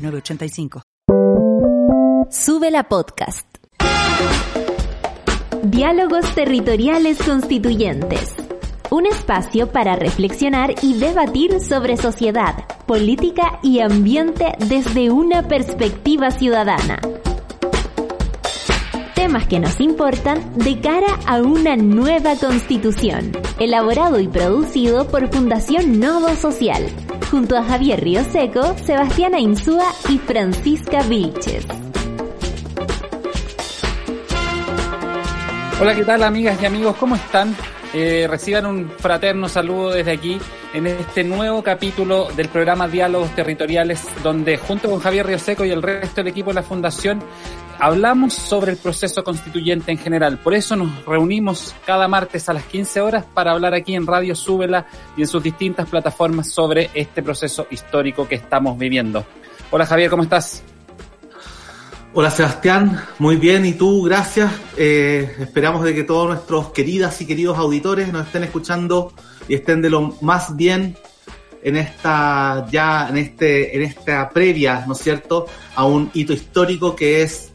906985. Sube la podcast. Diálogos Territoriales Constituyentes. Un espacio para reflexionar y debatir sobre sociedad, política y ambiente desde una perspectiva ciudadana. Temas que nos importan de cara a una nueva constitución. Elaborado y producido por Fundación Nodo Social. Junto a Javier Río Seco, Sebastián Insúa y Francisca Vilches. Hola, ¿qué tal amigas y amigos? ¿Cómo están? Eh, reciban un fraterno saludo desde aquí en este nuevo capítulo del programa Diálogos Territoriales, donde junto con Javier Seco y el resto del equipo de la Fundación hablamos sobre el proceso constituyente en general. Por eso nos reunimos cada martes a las 15 horas para hablar aquí en Radio Súbela y en sus distintas plataformas sobre este proceso histórico que estamos viviendo. Hola Javier, ¿cómo estás? Hola Sebastián, muy bien, ¿y tú? Gracias. Eh, esperamos de que todos nuestros queridas y queridos auditores nos estén escuchando y estén de lo más bien en esta ya en este en esta previa, ¿no es cierto?, a un hito histórico que es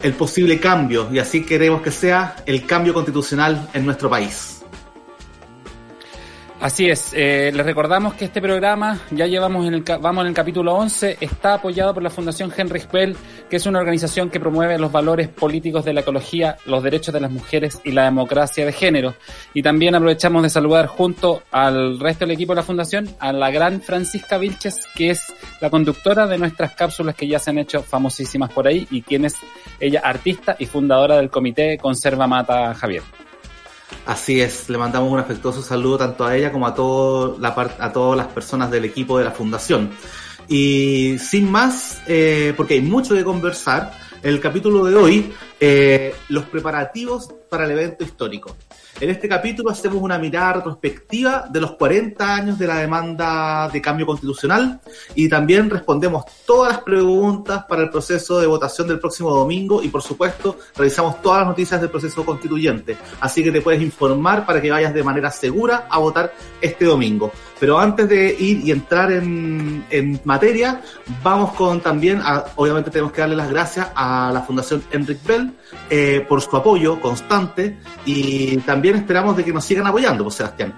el posible cambio y así queremos que sea el cambio constitucional en nuestro país. Así es, eh, les recordamos que este programa, ya llevamos en el, vamos en el capítulo 11, está apoyado por la Fundación Henry Bell, que es una organización que promueve los valores políticos de la ecología, los derechos de las mujeres y la democracia de género. Y también aprovechamos de saludar junto al resto del equipo de la Fundación a la gran Francisca Vilches, que es la conductora de nuestras cápsulas que ya se han hecho famosísimas por ahí y quien es ella artista y fundadora del comité Conserva Mata Javier. Así es, le mandamos un afectuoso saludo tanto a ella como a, todo la a todas las personas del equipo de la fundación. Y sin más, eh, porque hay mucho de conversar, el capítulo de hoy, eh, los preparativos para el evento histórico. En este capítulo hacemos una mirada retrospectiva de los 40 años de la demanda de cambio constitucional y también respondemos todas las preguntas para el proceso de votación del próximo domingo y por supuesto revisamos todas las noticias del proceso constituyente. Así que te puedes informar para que vayas de manera segura a votar este domingo. Pero antes de ir y entrar en, en materia, vamos con también, obviamente tenemos que darle las gracias a la Fundación Enric Bell eh, por su apoyo constante y también esperamos de que nos sigan apoyando, pues Sebastián.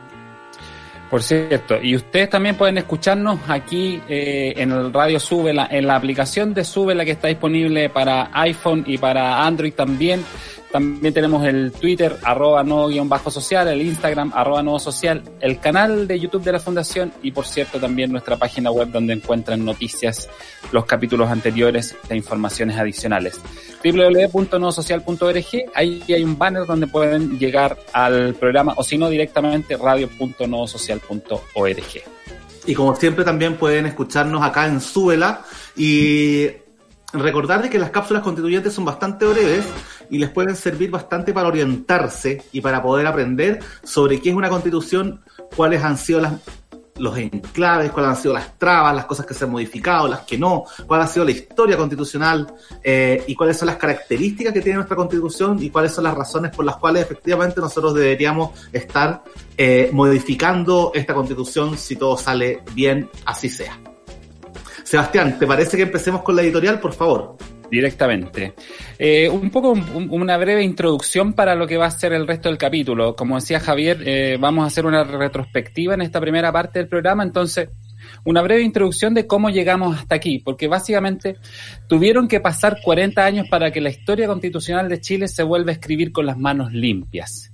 Por cierto, y ustedes también pueden escucharnos aquí eh, en el radio Súbela, en la aplicación de Súbela que está disponible para iPhone y para Android también. También tenemos el Twitter, arroba no guion bajo social, el Instagram, arroba nuevo social, el canal de YouTube de la Fundación y por cierto también nuestra página web donde encuentran noticias, los capítulos anteriores e informaciones adicionales. www.nuevosocial.org, ahí hay un banner donde pueden llegar al programa o si no directamente radio.nuevosocial.org. Y como siempre también pueden escucharnos acá en Súbela y recordar de que las cápsulas constituyentes son bastante breves y les pueden servir bastante para orientarse y para poder aprender sobre qué es una constitución, cuáles han sido las, los enclaves, cuáles han sido las trabas, las cosas que se han modificado, las que no, cuál ha sido la historia constitucional eh, y cuáles son las características que tiene nuestra constitución y cuáles son las razones por las cuales efectivamente nosotros deberíamos estar eh, modificando esta constitución si todo sale bien, así sea. Sebastián, ¿te parece que empecemos con la editorial, por favor? Directamente. Eh, un poco una breve introducción para lo que va a ser el resto del capítulo. Como decía Javier, eh, vamos a hacer una retrospectiva en esta primera parte del programa, entonces una breve introducción de cómo llegamos hasta aquí, porque básicamente tuvieron que pasar 40 años para que la historia constitucional de Chile se vuelva a escribir con las manos limpias.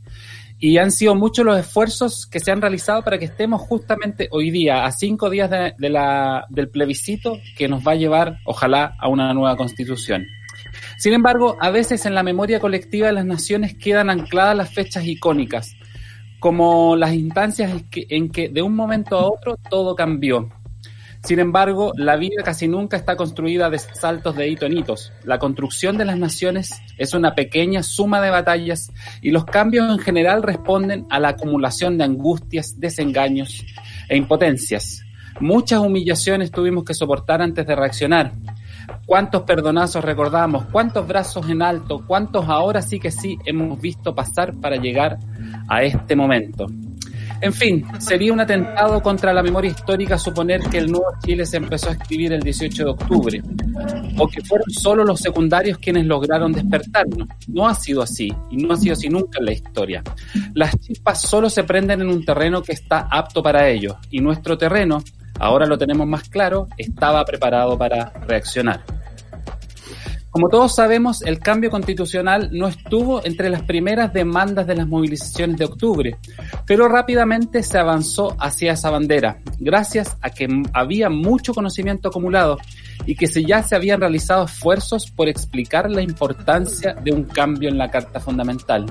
Y han sido muchos los esfuerzos que se han realizado para que estemos justamente hoy día, a cinco días de, la, del plebiscito que nos va a llevar, ojalá, a una nueva constitución. Sin embargo, a veces en la memoria colectiva de las naciones quedan ancladas las fechas icónicas, como las instancias en que, de un momento a otro todo cambió. Sin embargo, la vida casi nunca está construida de saltos de hito en hitos. La construcción de las naciones es una pequeña suma de batallas y los cambios en general responden a la acumulación de angustias, desengaños e impotencias. Muchas humillaciones tuvimos que soportar antes de reaccionar. ¿Cuántos perdonazos recordamos? ¿Cuántos brazos en alto? ¿Cuántos ahora sí que sí hemos visto pasar para llegar a este momento? En fin, sería un atentado contra la memoria histórica suponer que el nuevo Chile se empezó a escribir el 18 de octubre, o que fueron solo los secundarios quienes lograron despertarnos. No ha sido así, y no ha sido así nunca en la historia. Las chispas solo se prenden en un terreno que está apto para ello, y nuestro terreno, ahora lo tenemos más claro, estaba preparado para reaccionar. Como todos sabemos, el cambio constitucional no estuvo entre las primeras demandas de las movilizaciones de octubre, pero rápidamente se avanzó hacia esa bandera, gracias a que había mucho conocimiento acumulado y que se ya se habían realizado esfuerzos por explicar la importancia de un cambio en la Carta Fundamental.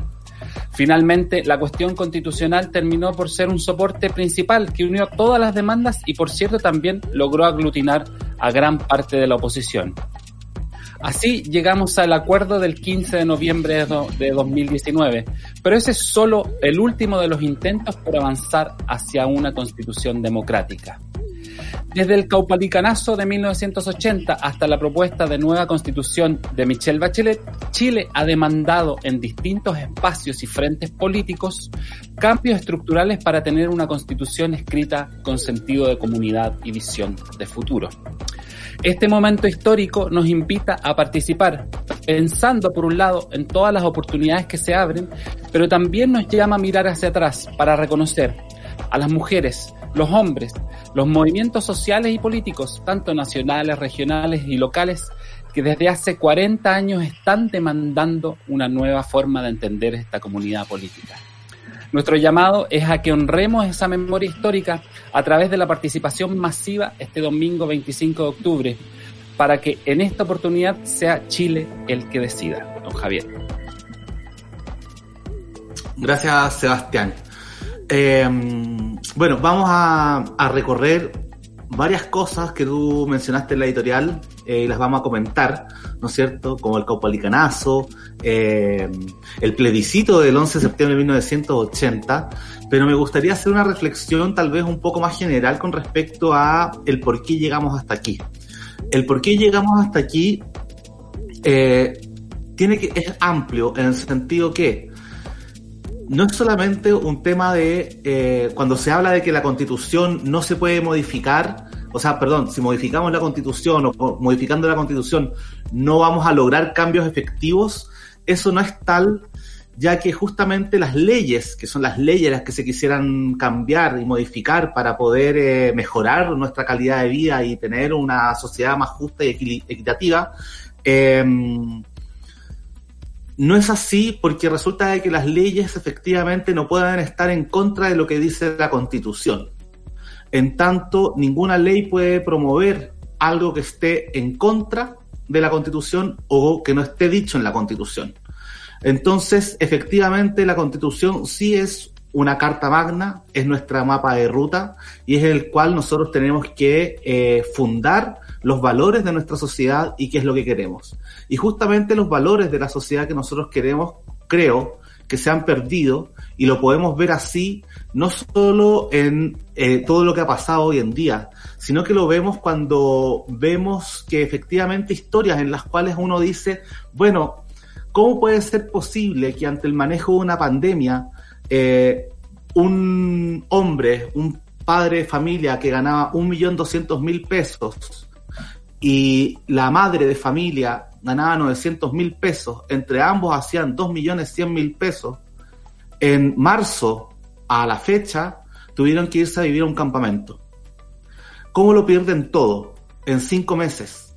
Finalmente, la cuestión constitucional terminó por ser un soporte principal que unió todas las demandas y, por cierto, también logró aglutinar a gran parte de la oposición. Así llegamos al acuerdo del 15 de noviembre de 2019, pero ese es solo el último de los intentos por avanzar hacia una constitución democrática. Desde el caupalicanazo de 1980 hasta la propuesta de nueva constitución de Michelle Bachelet, Chile ha demandado en distintos espacios y frentes políticos cambios estructurales para tener una constitución escrita con sentido de comunidad y visión de futuro. Este momento histórico nos invita a participar, pensando por un lado en todas las oportunidades que se abren, pero también nos llama a mirar hacia atrás para reconocer a las mujeres, los hombres, los movimientos sociales y políticos, tanto nacionales, regionales y locales, que desde hace 40 años están demandando una nueva forma de entender esta comunidad política. Nuestro llamado es a que honremos esa memoria histórica a través de la participación masiva este domingo 25 de octubre, para que en esta oportunidad sea Chile el que decida. Don Javier. Gracias, Sebastián. Eh, bueno, vamos a, recorrer varias cosas que tú mencionaste en la editorial eh, las vamos a comentar, ¿no es cierto? Como el caupalicanazo, eh, el plebiscito del 11 de septiembre de 1980, pero me gustaría hacer una reflexión tal vez un poco más general con respecto a el por qué llegamos hasta aquí. El por qué llegamos hasta aquí eh, tiene que, es amplio en el sentido que no es solamente un tema de eh, cuando se habla de que la constitución no se puede modificar, o sea, perdón, si modificamos la constitución o modificando la constitución no vamos a lograr cambios efectivos, eso no es tal, ya que justamente las leyes, que son las leyes las que se quisieran cambiar y modificar para poder eh, mejorar nuestra calidad de vida y tener una sociedad más justa y equitativa, eh, no es así porque resulta de que las leyes efectivamente no pueden estar en contra de lo que dice la Constitución. En tanto, ninguna ley puede promover algo que esté en contra de la Constitución o que no esté dicho en la Constitución. Entonces, efectivamente, la Constitución sí es una carta magna, es nuestra mapa de ruta y es el cual nosotros tenemos que eh, fundar los valores de nuestra sociedad y qué es lo que queremos. Y justamente los valores de la sociedad que nosotros queremos, creo, que se han perdido y lo podemos ver así no solo en eh, todo lo que ha pasado hoy en día, sino que lo vemos cuando vemos que efectivamente historias en las cuales uno dice, bueno, ¿cómo puede ser posible que ante el manejo de una pandemia eh, un hombre, un padre de familia que ganaba un millón doscientos mil pesos y la madre de familia ganaba 900 mil pesos, entre ambos hacían 2 millones 100 mil pesos, en marzo a la fecha tuvieron que irse a vivir a un campamento. ¿Cómo lo pierden todo? En cinco meses.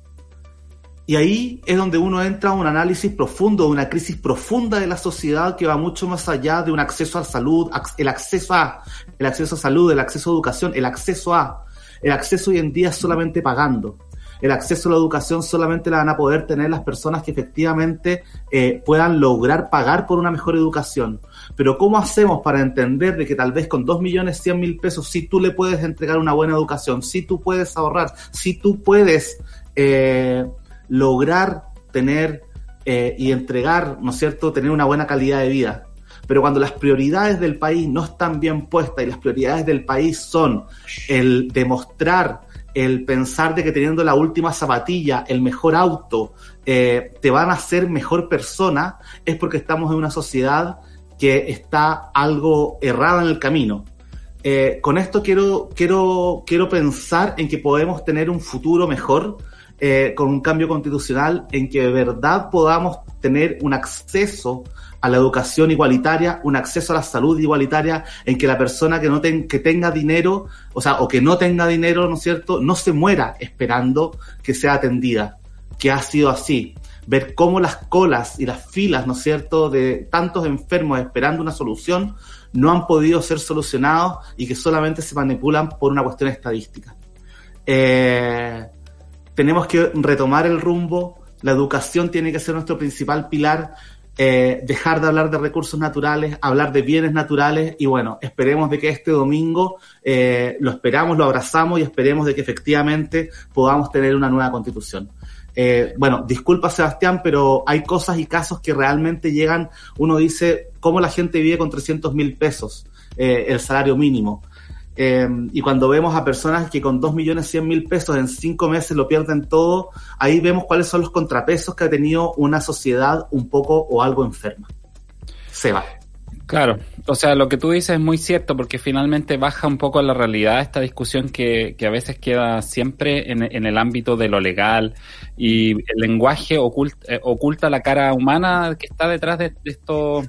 Y ahí es donde uno entra a un análisis profundo, una crisis profunda de la sociedad que va mucho más allá de un acceso a salud, el acceso a, el acceso a salud, el acceso a educación, el acceso a, el acceso hoy en día solamente pagando el acceso a la educación solamente la van a poder tener las personas que efectivamente eh, puedan lograr pagar por una mejor educación. Pero ¿cómo hacemos para entender de que tal vez con dos millones cien mil pesos si tú le puedes entregar una buena educación, si tú puedes ahorrar, si tú puedes eh, lograr tener eh, y entregar, ¿no es cierto?, tener una buena calidad de vida. Pero cuando las prioridades del país no están bien puestas y las prioridades del país son el demostrar, el pensar de que teniendo la última zapatilla, el mejor auto, eh, te van a hacer mejor persona, es porque estamos en una sociedad que está algo errada en el camino. Eh, con esto quiero, quiero, quiero pensar en que podemos tener un futuro mejor eh, con un cambio constitucional en que de verdad podamos tener un acceso a la educación igualitaria, un acceso a la salud igualitaria, en que la persona que no que tenga dinero, o sea, o que no tenga dinero, ¿no es cierto?, no se muera esperando que sea atendida, que ha sido así. Ver cómo las colas y las filas, ¿no es cierto?, de tantos enfermos esperando una solución no han podido ser solucionados y que solamente se manipulan por una cuestión estadística. Eh, tenemos que retomar el rumbo, la educación tiene que ser nuestro principal pilar, eh, dejar de hablar de recursos naturales, hablar de bienes naturales y bueno, esperemos de que este domingo eh, lo esperamos, lo abrazamos y esperemos de que efectivamente podamos tener una nueva constitución. Eh, bueno, disculpa Sebastián, pero hay cosas y casos que realmente llegan, uno dice, ¿cómo la gente vive con 300 mil pesos el salario mínimo? Em, y cuando vemos a personas que con 2 millones 100 mil pesos en 5 meses lo pierden todo, ahí vemos cuáles son los contrapesos que ha tenido una sociedad un poco o algo enferma. Se va. Claro, o sea, lo que tú dices es muy cierto porque finalmente baja un poco la realidad esta discusión que, que a veces queda siempre en, el ámbito de lo legal y el lenguaje oculta, eh, oculta la cara humana que está detrás de, de esto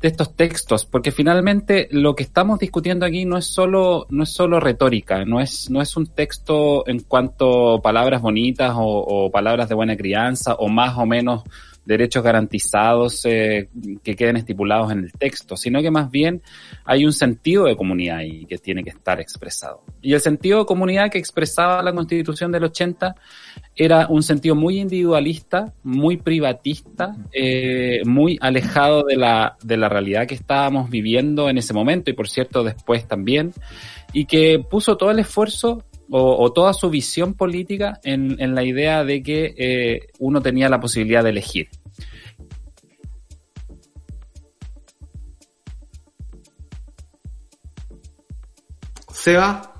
de estos textos, porque finalmente lo que estamos discutiendo aquí no es solo, no es solo retórica, no es, no es un texto en cuanto palabras bonitas o palabras de buena crianza o más o menos derechos garantizados eh, que queden estipulados en el texto, sino que más bien hay un sentido de comunidad ahí que tiene que estar expresado. Y el sentido de comunidad que expresaba la Constitución del 80 era un sentido muy individualista, muy privatista, eh, muy alejado de la, de la realidad que estábamos viviendo en ese momento y por cierto después también, y que puso todo el esfuerzo o, o, toda su visión política en, en la idea de que eh, uno tenía la posibilidad de elegir. Seba.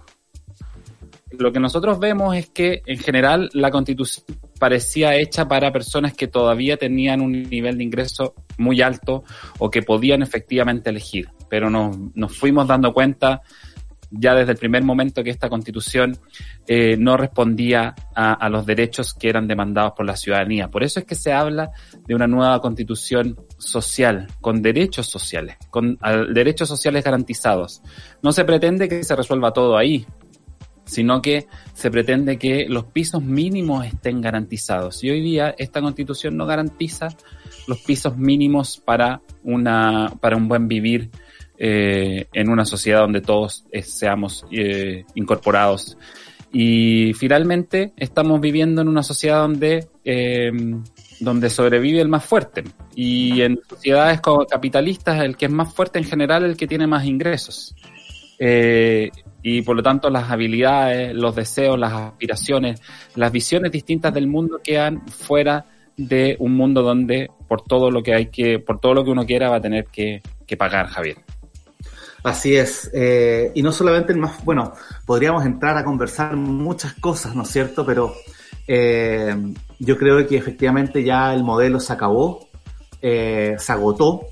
Lo que nosotros vemos es que en general la constitución parecía hecha para personas que todavía tenían un nivel de ingreso muy alto o que podían efectivamente elegir, pero nos, nos fuimos dando cuenta ya desde el primer momento que esta constitución eh, no respondía a, los derechos que eran demandados por la ciudadanía. Por eso es que se habla de una nueva constitución social, con derechos sociales, con derechos sociales garantizados. No se pretende que se resuelva todo ahí, sino que se pretende que los pisos mínimos estén garantizados. Y hoy día esta constitución no garantiza los pisos mínimos para una, para un buen vivir eh, en una sociedad donde todos eh, seamos eh, incorporados. Y finalmente estamos viviendo en una sociedad donde, em, donde sobrevive el más fuerte. Y en sociedades capitalistas el que es más fuerte en general es el que tiene más ingresos. Y por lo tanto las habilidades, los deseos, las aspiraciones, las visiones distintas del mundo quedan fuera de un mundo donde por todo lo que hay que, por todo lo que uno quiera va a tener que pagar, Javier. Así es. Eh, y no solamente el más, bueno, podríamos entrar a conversar muchas cosas, ¿no es cierto? Pero eh, yo creo que efectivamente ya el modelo se acabó, eh, se agotó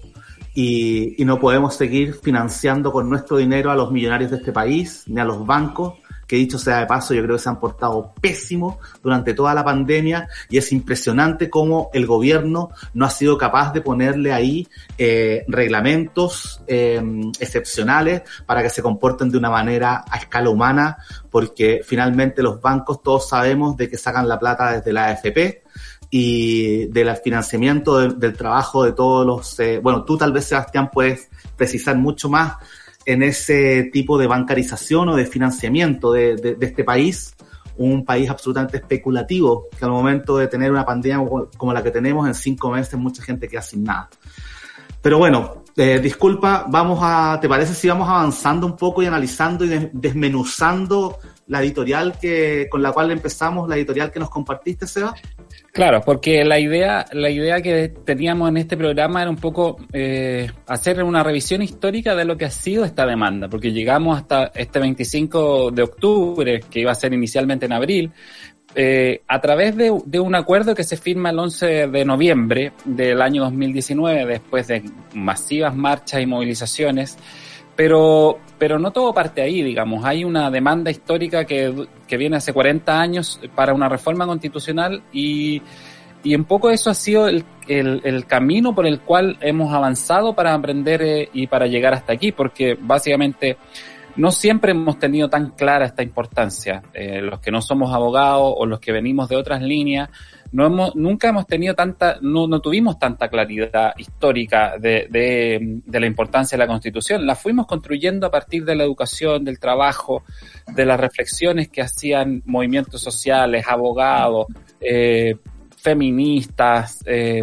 y, y no podemos seguir financiando con nuestro dinero a los millonarios de este país, ni a los bancos, que dicho sea de paso, yo creo que se han portado pésimo durante toda la pandemia y es impresionante cómo el gobierno no ha sido capaz de ponerle ahí eh, reglamentos eh, excepcionales para que se comporten de una manera a escala humana, porque finalmente los bancos todos sabemos de que sacan la plata desde la AFP y del financiamiento de, del trabajo de todos los... Eh, bueno, tú tal vez, Sebastián, puedes precisar mucho más en ese tipo de bancarización o de financiamiento de, de, este país un país absolutamente especulativo, que al momento de tener una pandemia como la que tenemos, en cinco meses mucha gente queda sin nada. Pero bueno, eh, disculpa, vamos a, ¿te parece si vamos avanzando un poco y analizando y desmenuzando la editorial que, con la cual empezamos, la editorial que nos compartiste, Seba? Claro, porque la idea, la idea que teníamos en este programa era un poco eh, hacer una revisión histórica de lo que ha sido esta demanda, porque llegamos hasta este 25 de octubre, que iba a ser inicialmente en abril, eh, a través de, de, un acuerdo que se firma el 11 de noviembre del año 2019, después de masivas marchas y movilizaciones, pero, pero no todo parte ahí, digamos. Hay una demanda histórica que, que viene hace 40 años para una reforma constitucional y, y un poco eso ha sido el, el, el, camino por el cual hemos avanzado para aprender eh, y para llegar hasta aquí, porque básicamente no siempre hemos tenido tan clara esta importancia. Eh, los que no somos abogados o los que venimos de otras líneas, no hemos, nunca hemos tenido tanta, no, no tuvimos tanta claridad histórica de, de, de, la importancia de la Constitución. La fuimos construyendo a partir de la educación, del trabajo, de las reflexiones que hacían movimientos sociales, abogados, eh, feministas, eh,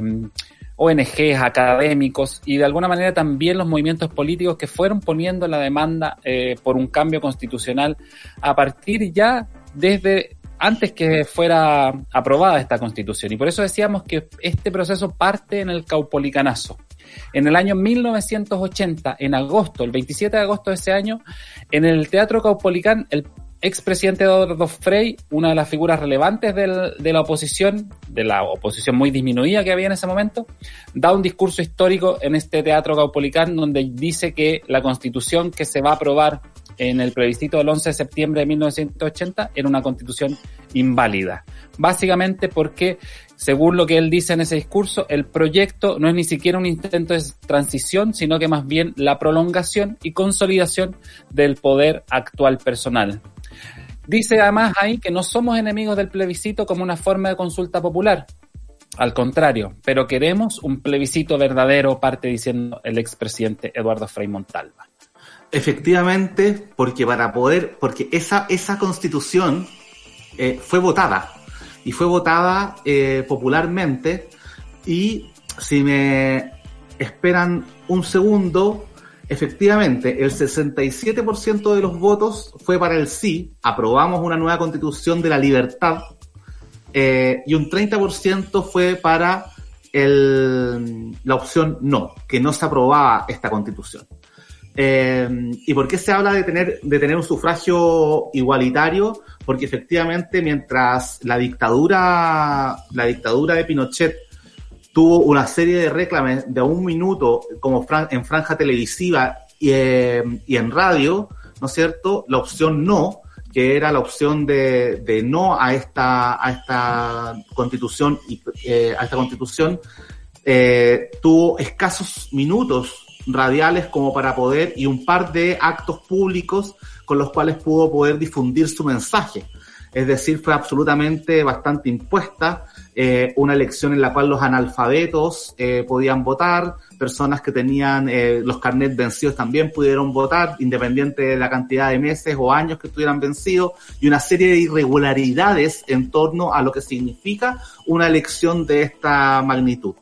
ONGs, académicos y de alguna manera también los movimientos políticos que fueron poniendo la demanda eh, por un cambio constitucional a partir ya desde antes que fuera aprobada esta constitución. Y por eso decíamos que este proceso parte en el caupolicanazo. En el año 1980, en agosto, el 27 de agosto de ese año, en el Teatro Caupolicán, el expresidente Eduardo Frei, una de las figuras relevantes del, de la oposición, de la oposición muy disminuida que había en ese momento, da un discurso histórico en este Teatro Caupolicán donde dice que la constitución que se va a aprobar en el plebiscito del 11 de septiembre de 1980 era una constitución inválida. Básicamente porque, según lo que él dice en ese discurso, el proyecto no es ni siquiera un intento de transición, sino que más bien la prolongación y consolidación del poder actual personal. Dice además ahí que no somos enemigos del plebiscito como una forma de consulta popular. Al contrario, pero queremos un plebiscito verdadero, parte diciendo el expresidente Eduardo Frei Montalva. Efectivamente, porque para poder, porque esa, esa constitución eh, fue votada. Y fue votada eh, popularmente. Y si me esperan un segundo, efectivamente el 67% de los votos fue para el sí, aprobamos una nueva constitución de la libertad eh, y un 30% fue para el, la opción no, que no se aprobaba esta constitución. Eh, ¿Y por qué se habla de tener, de tener un sufragio igualitario? Porque efectivamente, mientras la dictadura, la dictadura de Pinochet tuvo una serie de reclames de un minuto, como en franja televisiva y, eh, y en radio, ¿no es cierto? La opción no, que era la opción de, de no a esta, a esta constitución, eh, a esta constitución, eh, tuvo escasos minutos radiales como para poder y un par de actos públicos con los cuales pudo poder difundir su mensaje. Es decir, fue absolutamente bastante impuesta, eh, una elección en la cual los analfabetos eh, podían votar, personas que tenían eh, los carnets vencidos también pudieron votar, independiente de la cantidad de meses o años que estuvieran vencidos, y una serie de irregularidades en torno a lo que significa una elección de esta magnitud.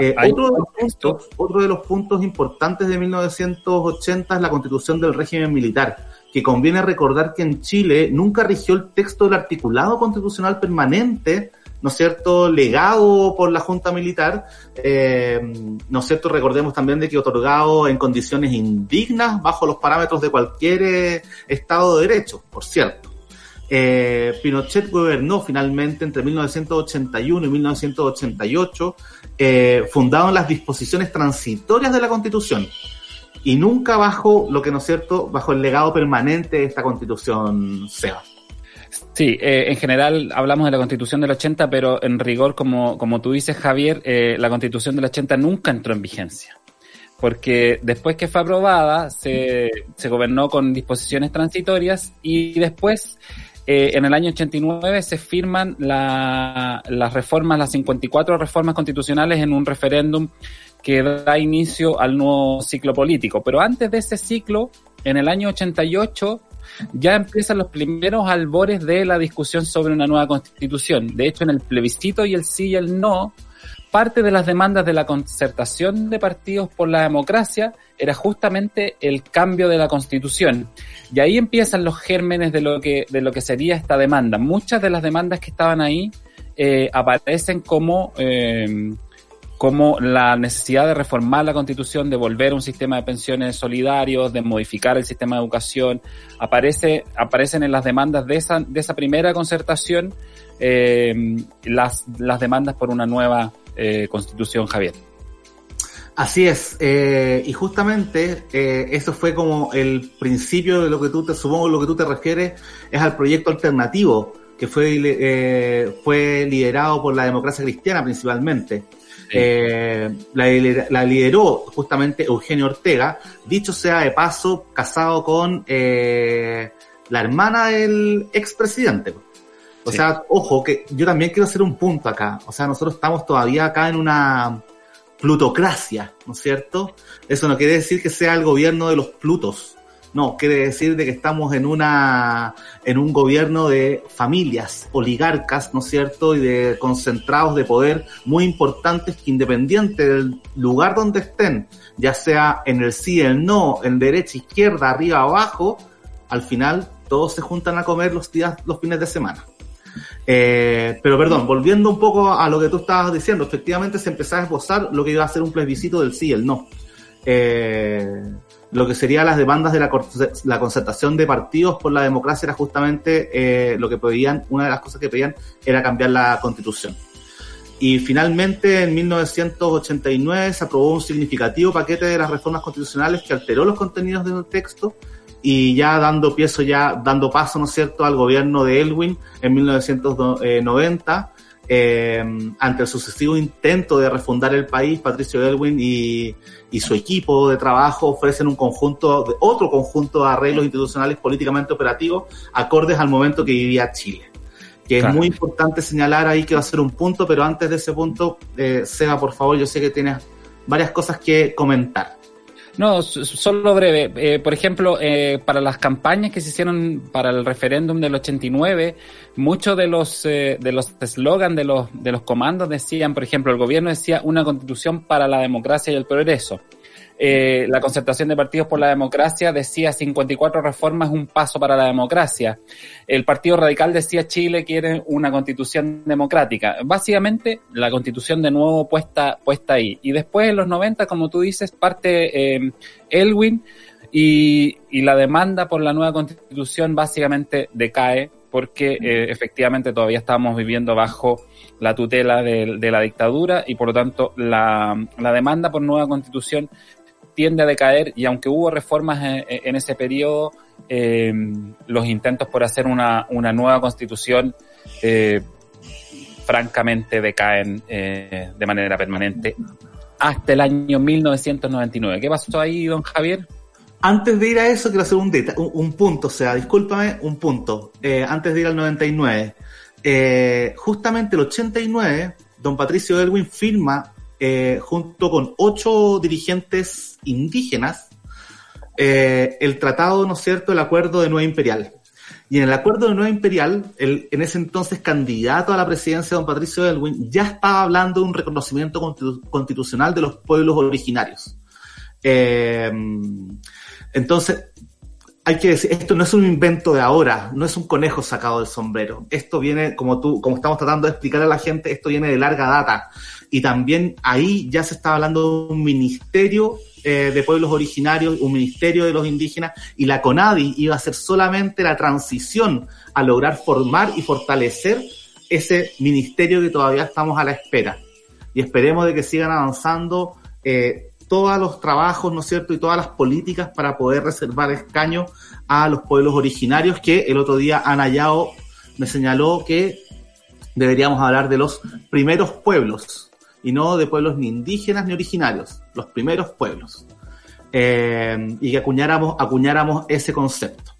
Eh, otro, de los puntos, otro de los puntos importantes de 1980 es la constitución del régimen militar, que conviene recordar que en Chile nunca rigió el texto del articulado constitucional permanente, ¿no es cierto?, legado por la Junta Militar, eh, ¿no es cierto?, recordemos también de que otorgado en condiciones indignas bajo los parámetros de cualquier eh, Estado de Derecho, por cierto. Eh, Pinochet gobernó finalmente entre 1981 y 1988, eh, fundado en las disposiciones transitorias de la Constitución y nunca bajo lo que no es cierto, bajo el legado permanente de esta Constitución SEBA. Sí, eh, en general hablamos de la Constitución del 80, pero en rigor, como, como tú dices, Javier, eh, la Constitución del 80 nunca entró en vigencia porque después que fue aprobada se, se gobernó con disposiciones transitorias y después eh, en el año 89 se firman la, las reformas, las 54 reformas constitucionales en un referéndum que da inicio al nuevo ciclo político. Pero antes de ese ciclo, en el año 88, ya empiezan los primeros albores de la discusión sobre una nueva constitución. De hecho, en el plebiscito y el sí y el no, parte de las demandas de la concertación de partidos por la democracia era justamente el cambio de la constitución. Y ahí empiezan los gérmenes de lo que, de lo que sería esta demanda. Muchas de las demandas que estaban ahí eh, aparecen como, eh, como la necesidad de reformar la constitución, de volver a un sistema de pensiones solidarios, de modificar el sistema de educación. Aparece, aparecen en las demandas de esa, de esa primera concertación eh, las, las demandas por una nueva eh, constitución, Javier. Así es, eh, y justamente eh, eso fue como el principio de lo que tú te, supongo lo que tú te refieres, es al proyecto alternativo, que fue, eh, fue liderado por la democracia cristiana principalmente. Eh, la, la, lideró justamente Eugenio Ortega, dicho sea de paso, casado con eh, la hermana del expresidente. O sí. sea, ojo, que yo también quiero hacer un punto acá. O sea, nosotros estamos todavía acá en una plutocracia, ¿no es cierto? Eso no quiere decir que sea el gobierno de los plutos. No, quiere decir de que estamos en una en un gobierno de familias oligarcas, ¿no es cierto? Y de concentrados de poder muy importantes que independiente del lugar donde estén, ya sea en el sí, el no, en derecha, izquierda, arriba, abajo, al final todos se juntan a comer los días, los fines de semana. Eh, pero perdón, volviendo un poco a lo que tú estabas diciendo, efectivamente se empezó a esbozar lo que iba a ser un plebiscito del sí y el no. Eh, lo que sería las demandas de la, la, concertación de partidos por la democracia era justamente eh, lo que pedían, una de las cosas que pedían era cambiar la constitución. Y finalmente en 1989 se aprobó un significativo paquete de las reformas constitucionales que alteró los contenidos del texto y ya dando piezo, ya dando paso, ¿no es cierto?, al gobierno de Elwin en 1990, eh, ante el sucesivo intento de refundar el país, Patricio Elwin y, y, su equipo de trabajo ofrecen un conjunto, de, otro conjunto de arreglos institucionales políticamente operativos acordes al momento que vivía Chile. Que claro. es muy importante señalar ahí que va a ser un punto, pero antes de ese punto, eh, Seba, por favor, yo sé que tienes varias cosas que comentar. No, solo breve. Eh, por ejemplo, eh, para las campañas que se hicieron para el referéndum del 89, muchos de los eh, de los eslogan de los de los comandos decían, por ejemplo, el gobierno decía una constitución para la democracia y el progreso. Eh, la concertación de partidos por la democracia decía 54 reformas, un paso para la democracia. El Partido Radical decía Chile quiere una constitución democrática. Básicamente, la constitución de nuevo puesta, puesta ahí. Y después, en los 90, como tú dices, parte eh, Elwin y, y, la demanda por la nueva constitución básicamente decae porque eh, efectivamente todavía estamos viviendo bajo la tutela de, de, la dictadura y por lo tanto la, la demanda por nueva constitución tiende a decaer y aunque hubo reformas en, ese periodo, eh, los intentos por hacer una, una nueva constitución eh, francamente decaen eh, de manera permanente hasta el año 1999. ¿Qué pasó ahí, don Javier? Antes de ir a eso, quiero hacer un, un, un punto, o sea, discúlpame, un punto. Antes de ir al 99, eh, justamente el 89, don Patricio Elwin firma eh, junto con ocho dirigentes indígenas, eh, el tratado, ¿no es cierto?, el acuerdo de Nueva Imperial. Y en el acuerdo de Nueva Imperial, el, en ese entonces candidato a la presidencia, don Patricio Elwin, ya estaba hablando de un reconocimiento constitu constitucional de los pueblos originarios. Eh, entonces, hay que decir, esto no es un invento de ahora, no es un conejo sacado del sombrero. Esto viene, como tú, como estamos tratando de explicar a la gente, esto viene de larga data. Y también ahí ya se está hablando de un ministerio eh, de pueblos originarios, un ministerio de los indígenas, y la CONADI iba a ser solamente la transición a lograr formar y fortalecer ese ministerio que todavía estamos a la espera. Y esperemos de que sigan avanzando eh, todos los trabajos, ¿no es cierto?, y todas las políticas para poder reservar escaños a los pueblos originarios que el otro día Ana Yao me señaló que deberíamos hablar de los primeros pueblos y no de pueblos ni indígenas ni originarios, los primeros pueblos. Eh, y que acuñáramos, acuñáramos ese concepto.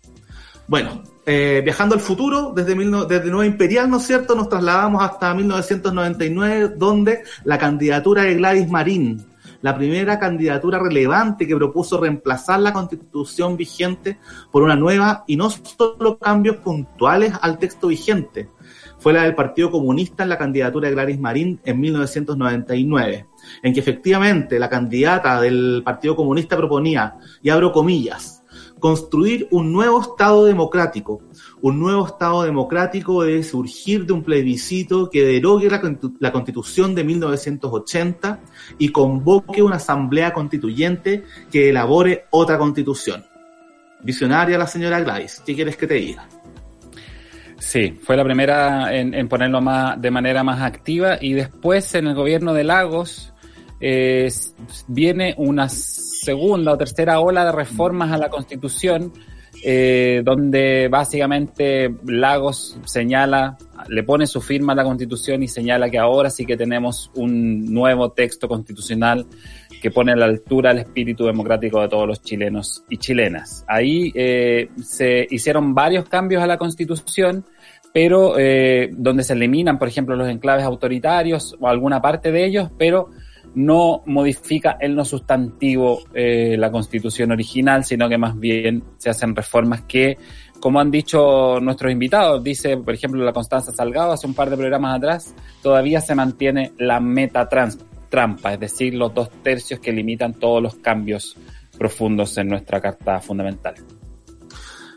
Bueno, eh, viajando al futuro, desde, desde Nueva Imperial, ¿no es cierto?, nos trasladamos hasta 1999, donde la candidatura de Gladys Marín la primera candidatura relevante que propuso reemplazar la constitución vigente por una nueva y no solo cambios puntuales al texto vigente. Fue la del Partido Comunista en la candidatura de Gladys Marín en 1999, en que efectivamente la candidata del Partido Comunista proponía, y abro comillas, construir un nuevo Estado democrático. Un nuevo Estado democrático debe surgir de un plebiscito que derogue la, Constitución de 1980 y convoque una asamblea constituyente que elabore otra constitución. Visionaria la señora Gladys, ¿qué quieres que te diga? Sí, fue la primera en, ponerlo más, de manera más activa y después en el gobierno de Lagos eh, viene unas segunda o tercera ola de reformas a la Constitución, eh, donde básicamente Lagos señala, le pone su firma a la Constitución y señala que ahora sí que tenemos un nuevo texto constitucional que pone a la altura el espíritu democrático de todos los chilenos y chilenas. Ahí eh, se hicieron varios cambios a la Constitución, pero eh, donde se eliminan, por ejemplo, los enclaves autoritarios o alguna parte de ellos, pero no modifica el no sustantivo eh, la constitución original, sino que más bien se hacen reformas que, como han dicho nuestros invitados, dice, por ejemplo, la Constanza Salgado hace un par de programas atrás, todavía se mantiene la meta trampa, es decir, los dos tercios que limitan todos los cambios profundos en nuestra Carta Fundamental.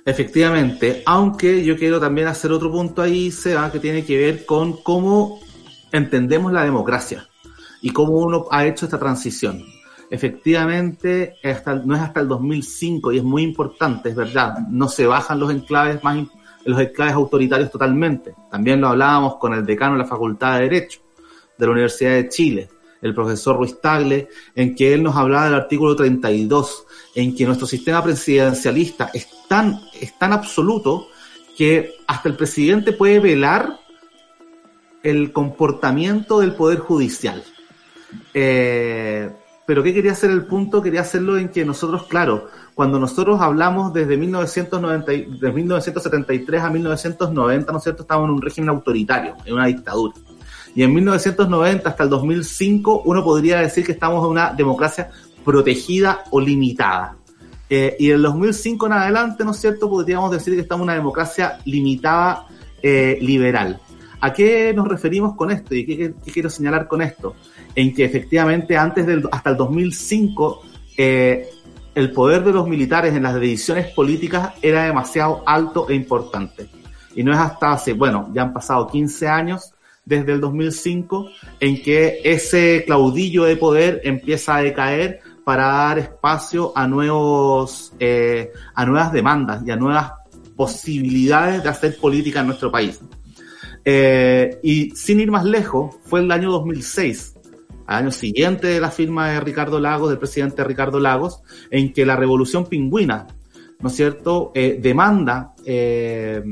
Efectivamente, aunque yo quiero también hacer otro punto ahí, Seba, que tiene que ver con cómo entendemos la democracia y cómo uno ha hecho esta transición. Efectivamente, no es hasta el 2005 y es muy importante, es verdad, no se bajan los enclaves más los enclaves autoritarios totalmente. También lo hablábamos con el decano de la Facultad de Derecho de la Universidad de Chile, el profesor Ruiz Tagle, en que él nos hablaba del artículo 32, en que nuestro sistema presidencialista es tan, es tan absoluto que hasta el presidente puede velar el comportamiento del Poder Judicial. Eh, pero ¿qué quería hacer el punto? Quería hacerlo en que nosotros, claro, cuando nosotros hablamos desde 1990, de 1973 a 1990, ¿no es cierto?, estábamos en un régimen autoritario, en una dictadura. Y en 1990 hasta el 2005 uno podría decir que estamos en una democracia protegida o limitada. Eh, y en 2005 en adelante, ¿no es cierto?, podríamos decir que estamos en una democracia limitada eh, liberal. ¿A qué nos referimos con esto y qué, quiero señalar con esto? En que efectivamente antes del, hasta el 2005 eh, el poder de los militares en las decisiones políticas era demasiado alto e importante. Y no es hasta hace, bueno, ya han pasado 15 años desde el 2005 en que ese claudillo de poder empieza a decaer para dar espacio a nuevos, eh, a nuevas demandas y a nuevas posibilidades de hacer política en nuestro país. Eh, y sin ir más lejos, fue el año 2006, al año siguiente de la firma de Ricardo Lagos, del presidente Ricardo Lagos, en que la revolución pingüina, ¿no es cierto?, eh, demanda, eh,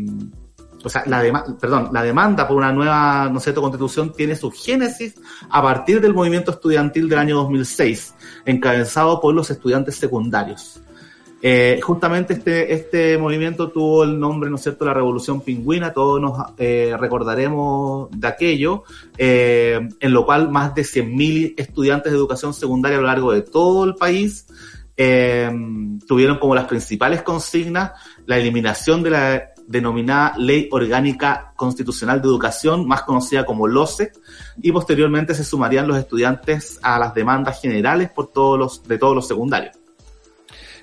o sea, la perdón, la demanda por una nueva, ¿no es cierto?, constitución tiene su génesis a partir del movimiento estudiantil del año 2006, encabezado por los estudiantes secundarios. Eh, justamente este, este movimiento tuvo el nombre, ¿no es cierto?, la Revolución Pingüina, todos nos eh, recordaremos de aquello, eh, en lo cual más de 100.000 estudiantes de educación secundaria a lo largo de todo el país tuvieron como las principales consignas la eliminación de la denominada Ley Orgánica Constitucional de Educación, más conocida como LOCE, y posteriormente se sumarían los estudiantes a las demandas generales por todos los, de todos los secundarios.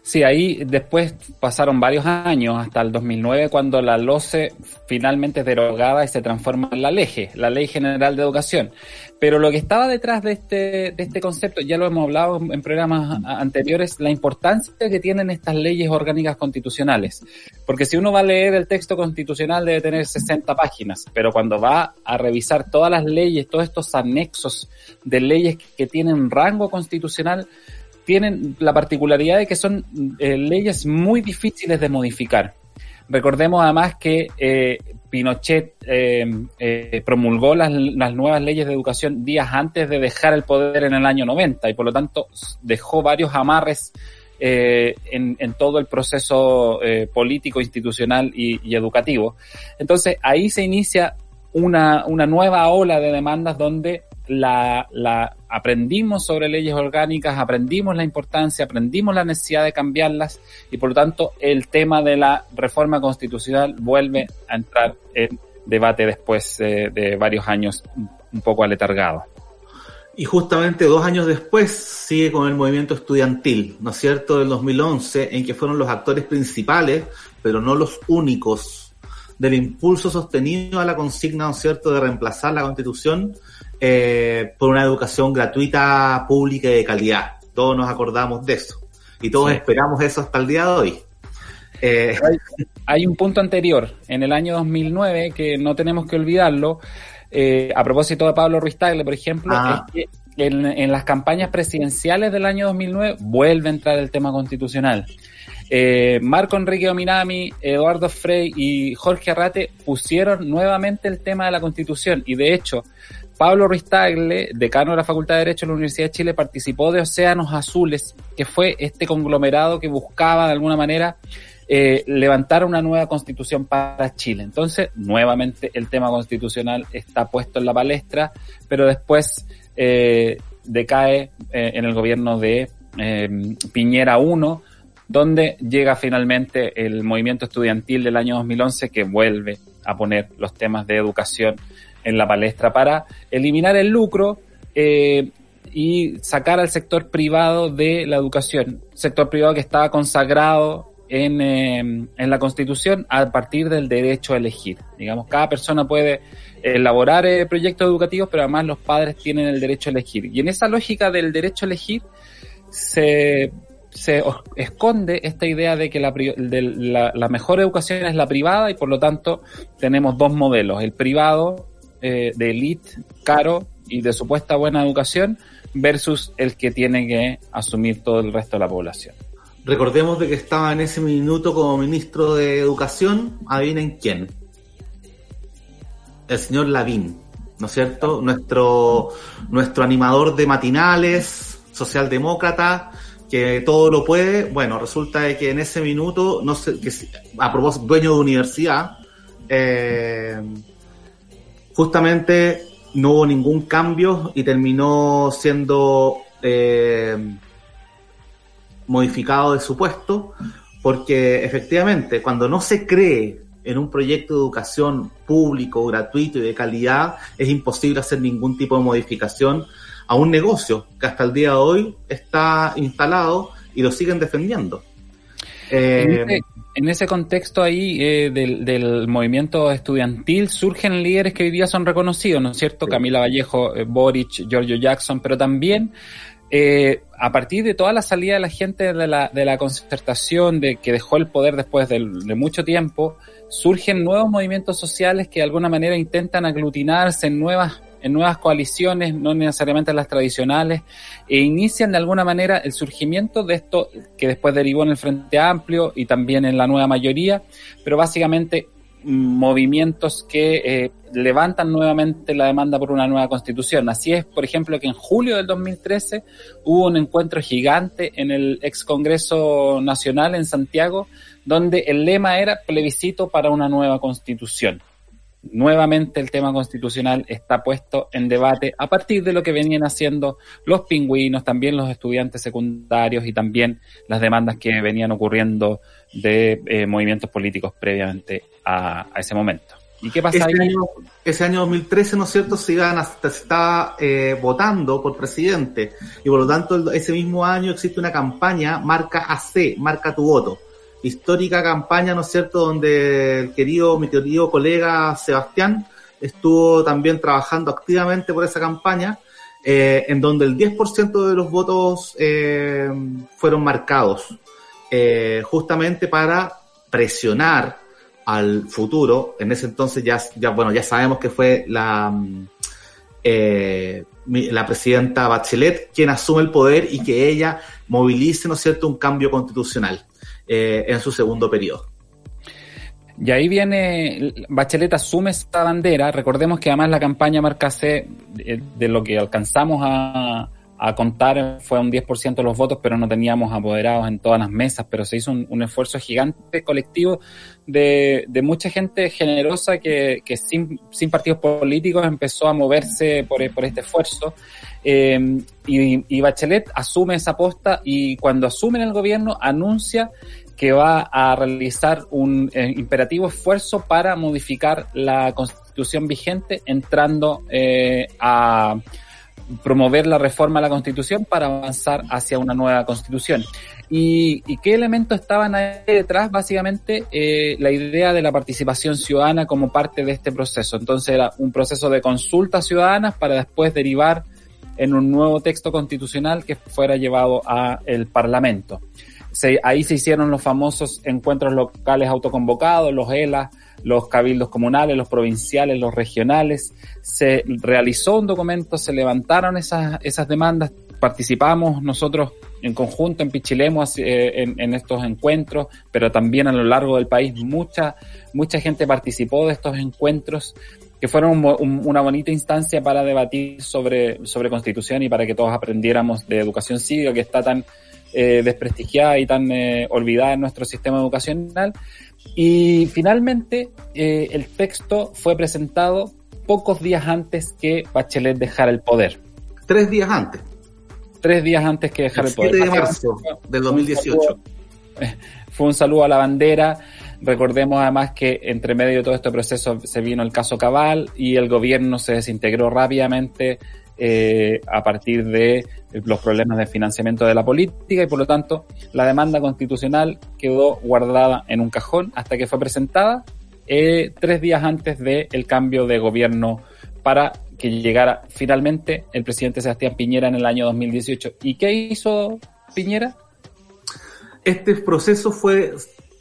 Sí, ahí después pasaron varios años, hasta el 2009, cuando la LOCE finalmente es derogada y se transforma en la LEGE, la Ley General de Educación. Pero lo que estaba detrás de este, de este concepto, ya lo hemos hablado en programas anteriores, la importancia que tienen estas leyes orgánicas constitucionales. Porque si uno va a leer el texto constitucional debe tener 60 páginas, pero cuando va a revisar todas las leyes, todos estos anexos de leyes que tienen rango constitucional, tienen la particularidad de que son eh, leyes muy difíciles de modificar. Recordemos además que eh, Pinochet eh, promulgó las, nuevas leyes de educación días antes de dejar el poder en el año 90 y por lo tanto dejó varios amarres en, todo el proceso político, institucional y, educativo. Entonces ahí se inicia una, una nueva ola de demandas donde la, la aprendimos sobre leyes orgánicas, aprendimos la importancia, aprendimos la necesidad de cambiarlas y por lo tanto el tema de la reforma constitucional vuelve a entrar en debate después eh, de varios años un poco aletargado. Y justamente dos años después sigue con el movimiento estudiantil, ¿no es cierto?, del 2011, en que fueron los actores principales, pero no los únicos, del impulso sostenido a la consigna, ¿no es cierto?, de reemplazar la constitución eh, por una educación gratuita, pública y de calidad. Todos nos acordamos de eso. Y todos esperamos eso hasta el día de hoy. Eh, hay, un punto anterior, en el año 2009, que no tenemos que olvidarlo, eh, a propósito de Pablo Ruiz Tagle, por ejemplo, ah. es que en, las campañas presidenciales del año 2009 vuelve a entrar el tema constitucional. Eh, Marco Enrique Ominami, Eduardo Frey y Jorge Arrate pusieron nuevamente el tema de la constitución y de hecho Pablo Ruiz decano de la Facultad de Derecho de la Universidad de Chile, participó de Océanos Azules, que fue este conglomerado que buscaba de alguna manera eh, levantar una nueva constitución para Chile. Entonces, nuevamente el tema constitucional está puesto en la palestra, pero después eh, decae eh, en el gobierno de Piñera 1, donde llega finalmente el movimiento estudiantil del año 2011 que vuelve a poner los temas de educación en la palestra para eliminar el lucro y sacar al sector privado de la educación, sector privado que estaba consagrado en, em, en, la Constitución a partir del derecho a elegir. Digamos, cada persona puede elaborar eh, proyectos educativos, pero además los padres tienen el derecho a elegir. Y en esa lógica del derecho a elegir se, se esconde esta idea de que la, de la, la, mejor educación es la privada y por lo tanto tenemos dos modelos, el privado eh, de élite, caro y de supuesta buena educación versus el que tiene que asumir todo el resto de la población. Recordemos de que estaba en ese minuto como ministro de Educación, adivinen quién. El señor Lavín, ¿no es cierto? Nuestro, nuestro animador de matinales, socialdemócrata, que todo lo puede. Bueno, resulta de que en ese minuto, no sé, que a propósito, dueño de universidad, eh, justamente no hubo ningún cambio y terminó siendo eh, modificado de su puesto, porque efectivamente cuando no se cree en un proyecto de educación público, gratuito y de calidad, es imposible hacer ningún tipo de modificación a un negocio que hasta el día de hoy está instalado y lo siguen defendiendo. En, ese, contexto ahí eh, del, movimiento estudiantil surgen líderes que hoy día son reconocidos, ¿no es cierto? Camila Vallejo, eh, Boric, Giorgio Jackson, pero también eh, a partir de toda la salida de la gente de la, de la concertación, de que dejó el poder después de, mucho tiempo, surgen nuevos movimientos sociales que de alguna manera intentan aglutinarse en nuevas en nuevas coaliciones, no necesariamente las tradicionales, e inician de alguna manera el surgimiento de esto que después derivó en el Frente Amplio y también en la nueva mayoría, pero básicamente movimientos que eh, levantan nuevamente la demanda por una nueva constitución. Así es, por ejemplo, que en julio del 2013 hubo un encuentro gigante en el ex Congreso Nacional en Santiago, donde el lema era plebiscito para una nueva constitución. Nuevamente el tema constitucional está puesto en debate a partir de lo que venían haciendo los pingüinos, también los estudiantes secundarios y también las demandas que venían ocurriendo de eh, movimientos políticos previamente a, ese momento. ¿Y qué pasa ese ahí? Año, ese año 2013, ¿no es cierto?, se, iban se estaba eh, votando por presidente y por lo tanto ese mismo año existe una campaña marca AC, marca tu voto. Histórica campaña, ¿no es cierto?, donde el querido, mi querido colega Sebastián estuvo también trabajando activamente por esa campaña, eh, en donde el 10% de los votos eh, fueron marcados eh, justamente para presionar al futuro. En ese entonces ya, ya bueno, ya sabemos que fue la, mm, eh, la presidenta Bachelet quien asume el poder y que ella movilice, ¿no es cierto?, un cambio constitucional eh, en su segundo periodo. Y ahí viene, Bachelet asume esta bandera, recordemos que además la campaña Marca C, de, lo que alcanzamos a, a contar, fue un 10% de los votos, pero no teníamos apoderados en todas las mesas, pero se hizo un, esfuerzo gigante colectivo de, de mucha gente generosa que, que sin, sin, partidos políticos empezó a moverse por, por este esfuerzo. Eh, y, y, Bachelet asume esa posta y cuando asume en el gobierno anuncia que va a realizar un eh, imperativo esfuerzo para modificar la constitución vigente entrando eh, a promover la reforma a la Constitución para avanzar hacia una nueva Constitución. ¿Y, qué elementos estaban ahí detrás? Básicamente eh, la idea de la participación ciudadana como parte de este proceso. Entonces era un proceso de consultas ciudadanas para después derivar en un nuevo texto constitucional que fuera llevado a el Parlamento. ahí se hicieron los famosos encuentros locales autoconvocados, los ELA, los cabildos comunales, los provinciales, los regionales. Se realizó un documento, se levantaron esas, esas demandas, participamos nosotros en conjunto en Pichilemos eh, en, estos encuentros, pero también a lo largo del país mucha, mucha gente participó de estos encuentros que fueron una bonita instancia para debatir sobre, sobre constitución y para que todos aprendiéramos de educación cívica que está tan eh, desprestigiada y tan eh, olvidada en nuestro sistema educacional y finalmente, eh, el texto fue presentado pocos días antes que Bachelet dejara el poder. Tres días antes. Tres días antes que dejara el, poder. 7 de marzo del 2018. Fue un saludo a la bandera. Recordemos además que entre medio de todo este proceso se vino el caso Cabal y el gobierno se desintegró rápidamente eh, a partir de los problemas de financiamiento de la política y por lo tanto la demanda constitucional quedó guardada en un cajón hasta que fue presentada eh, tres días antes del cambio de gobierno para que llegara finalmente el presidente Sebastián Piñera en el año 2018. ¿Y qué hizo Piñera? Este proceso fue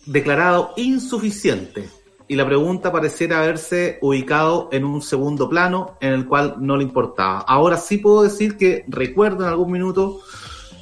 declarado insuficiente y la pregunta pareciera haberse ubicado en un segundo plano en el cual no le importaba. Ahora sí puedo decir que recuerdo en algún minuto,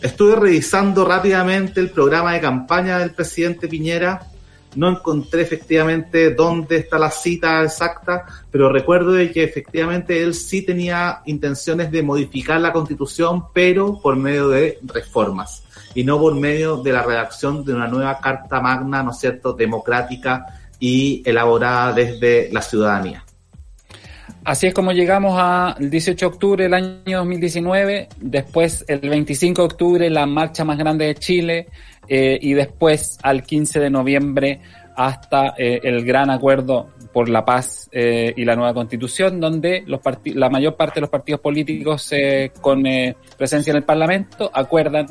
estuve revisando rápidamente el programa de campaña del presidente Piñera, no encontré efectivamente dónde está la cita exacta, pero recuerdo de que efectivamente él sí tenía intenciones de modificar la constitución, pero por medio de reformas y no por medio de la redacción de una nueva carta magna, ¿no es cierto?, democrática y elaborada desde la ciudadanía. Así es como llegamos al 18 de octubre del año 2019, después el 25 de octubre la marcha más grande de Chile eh, y después al 15 de noviembre hasta eh, el gran acuerdo por la paz eh, y la nueva constitución, donde los la mayor parte de los partidos políticos con presencia en el Parlamento acuerdan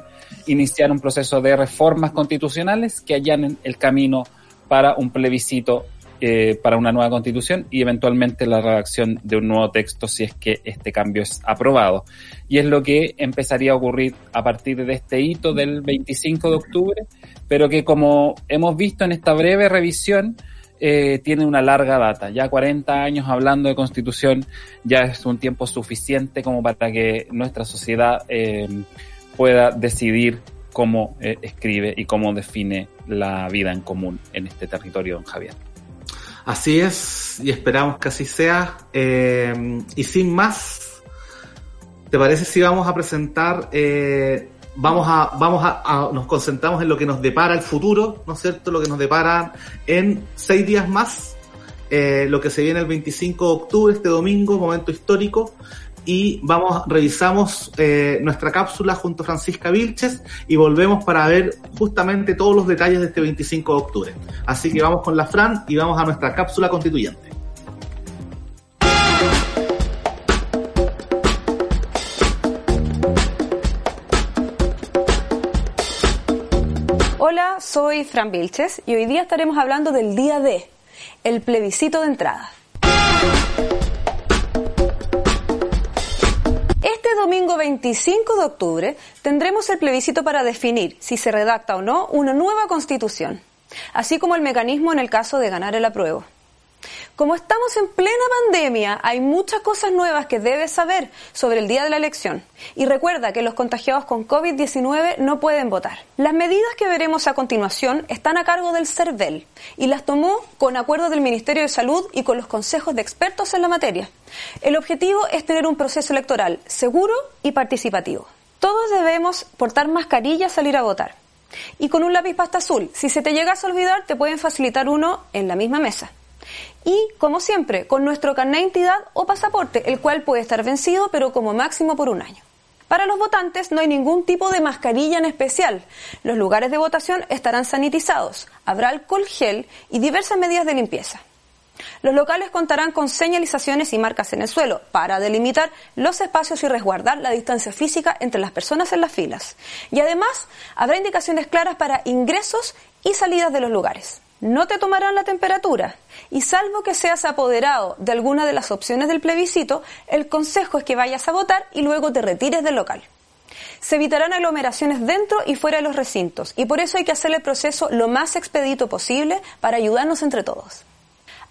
iniciar un proceso de reformas constitucionales que allanen el camino para un plebiscito eh, para una nueva constitución y eventualmente la redacción de un nuevo texto si es que este cambio es aprobado. Y es lo que empezaría a ocurrir a partir de este hito del 25 de octubre, pero que como hemos visto en esta breve revisión, eh, tiene una larga data. Ya 40 años hablando de constitución ya es un tiempo suficiente como para que nuestra sociedad eh, pueda decidir cómo eh, escribe y cómo define la vida en común en este territorio, don Javier. Así es, y esperamos que así sea. Eh, y sin más, ¿te parece si vamos a presentar, eh, vamos, a, vamos a, nos concentramos en lo que nos depara el futuro, ¿no es cierto? Lo que nos depara en seis días más, lo que se viene el 25 de octubre, este domingo, momento histórico, y vamos, revisamos eh, nuestra cápsula junto a Francisca Vilches y volvemos para ver justamente todos los detalles de este 25 de octubre. Así que vamos con la Fran y vamos a nuestra cápsula constituyente. Hola, soy Fran Vilches y hoy día estaremos hablando del día D, el plebiscito de entrada. Domingo 25 de octubre tendremos el plebiscito para definir si se redacta o no una nueva constitución, así como el mecanismo en el caso de ganar el apruebo. Como estamos en plena pandemia, hay muchas cosas nuevas que debes saber sobre el día de la elección. Y recuerda que los contagiados con COVID-19 no pueden votar. Las medidas que veremos a continuación están a cargo del CERVEL y las tomó con acuerdo del Ministerio de Salud y con los consejos de expertos en la materia. El objetivo es tener un proceso electoral seguro y participativo. Todos debemos portar mascarilla al salir a votar. Y con un lápiz pasta azul, si se te llegas a olvidar, te pueden facilitar uno en la misma mesa. Y, como siempre, con nuestro carnet de identidad o pasaporte, el cual puede estar vencido, pero como máximo por un año. Para los votantes no hay ningún tipo de mascarilla en especial. Los lugares de votación estarán sanitizados, habrá alcohol gel y diversas medidas de limpieza. Los locales contarán con señalizaciones y marcas en el suelo para delimitar los espacios y resguardar la distancia física entre las personas en las filas. Y además habrá indicaciones claras para ingresos y salidas de los lugares. No te tomarán la temperatura y salvo que seas apoderado de alguna de las opciones del plebiscito, el consejo es que vayas a votar y luego te retires del local. Se evitarán aglomeraciones dentro y fuera de los recintos y por eso hay que hacer el proceso lo más expedito posible para ayudarnos entre todos.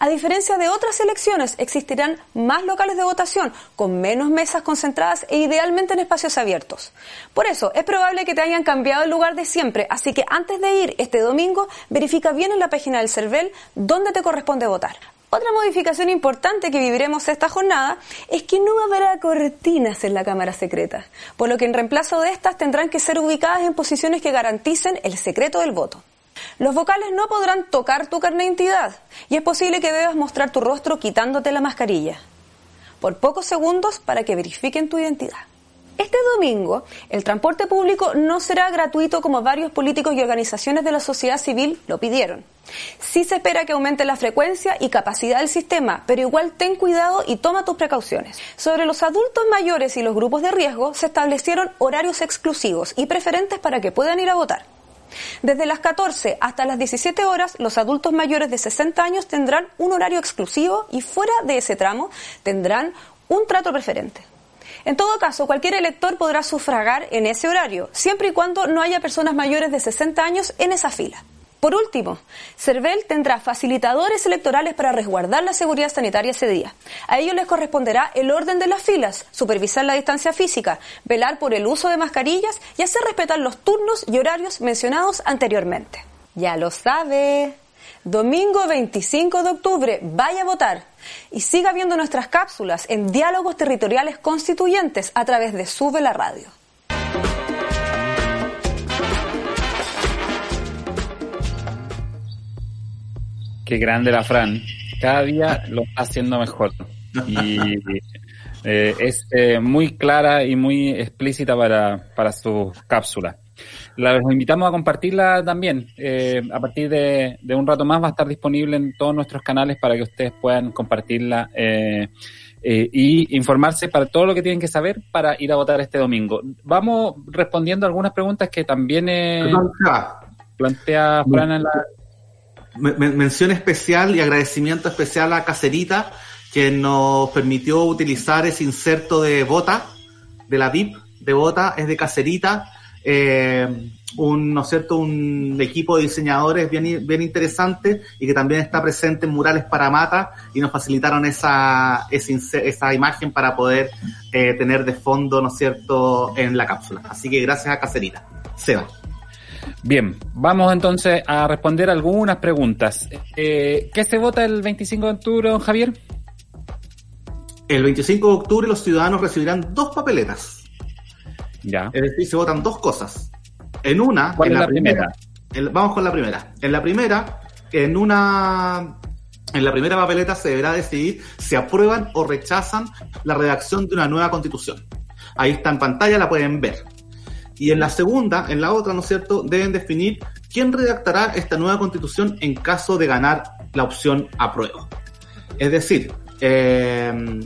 A diferencia de otras elecciones, existirán más locales de votación con menos mesas concentradas e idealmente en espacios abiertos. Por eso, es probable que te hayan cambiado el lugar de siempre, así que antes de ir este domingo, verifica bien en la página del CERVEL dónde te corresponde votar. Otra modificación importante que viviremos esta jornada es que no habrá cortinas en la Cámara Secreta, por lo que en reemplazo de estas tendrán que ser ubicadas en posiciones que garanticen el secreto del voto. Los vocales no podrán tocar tu carne de identidad y es posible que debas mostrar tu rostro quitándote la mascarilla por pocos segundos para que verifiquen tu identidad. Este domingo, el transporte público no será gratuito como varios políticos y organizaciones de la sociedad civil lo pidieron. Sí se espera que aumente la frecuencia y capacidad del sistema, pero igual ten cuidado y toma tus precauciones. Sobre los adultos mayores y los grupos de riesgo, se establecieron horarios exclusivos y preferentes para que puedan ir a votar. Desde las 14 hasta las 17 horas, los adultos mayores de 60 años tendrán un horario exclusivo y fuera de ese tramo tendrán un trato preferente. En todo caso, cualquier elector podrá sufragar en ese horario, siempre y cuando no haya personas mayores de 60 años en esa fila. Por último, CERVEL tendrá facilitadores electorales para resguardar la seguridad sanitaria ese día. A ellos les corresponderá el orden de las filas, supervisar la distancia física, velar por el uso de mascarillas y hacer respetar los turnos y horarios mencionados anteriormente. Ya lo sabe. Domingo 25 de octubre, vaya a votar y siga viendo nuestras cápsulas en diálogos territoriales constituyentes a través de Sube la Radio. Qué grande la Fran. Cada día lo está haciendo mejor. Y eh, es eh, muy clara y muy explícita para, para sus cápsulas. Los invitamos a compartirla también. Eh, a partir de, un rato más va a estar disponible en todos nuestros canales para que ustedes puedan compartirla y informarse para todo lo que tienen que saber para ir a votar este domingo. Vamos respondiendo algunas preguntas que también plantea Fran en la, mención especial y agradecimiento especial a Cacerita, que nos permitió utilizar ese inserto de bota, de la VIP de bota, es de Cacerita. Eh, un, ¿no cierto? un equipo de diseñadores bien, bien interesante y que también está presente en Murales para Mata y nos facilitaron esa, esa, imagen para poder eh, tener de fondo, ¿no cierto?, en la cápsula. Así que gracias a Cacerita. Seba. Bien, vamos entonces a responder algunas preguntas. Eh, ¿Qué se vota el 25 de octubre, don Javier? El 25 de octubre los ciudadanos recibirán dos papeletas. Ya. Es decir, se votan dos cosas. En una, ¿Cuál es la, primera? vamos con la primera. En la primera, en una en la primera papeleta se deberá decidir si aprueban o rechazan la redacción de una nueva constitución. Ahí está en pantalla, la pueden ver. Y en la segunda, en la otra, ¿no es cierto?, deben definir quién redactará esta nueva constitución en caso de ganar la opción apruebo. Es decir, eh,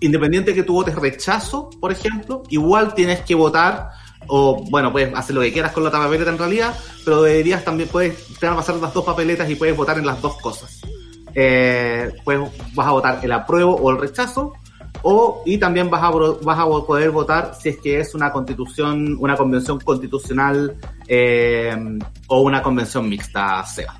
independiente de que tú votes rechazo, por ejemplo, igual tienes que votar, o bueno, puedes hacer lo que quieras con la papeleta en realidad, pero deberías también, puedes, te van a pasar las dos papeletas y puedes votar en las dos cosas. Eh, pues vas a votar el apruebo o el rechazo, o, y también vas a, vas a poder votar si es que es una constitución, una convención constitucional eh, o una convención mixta, sea.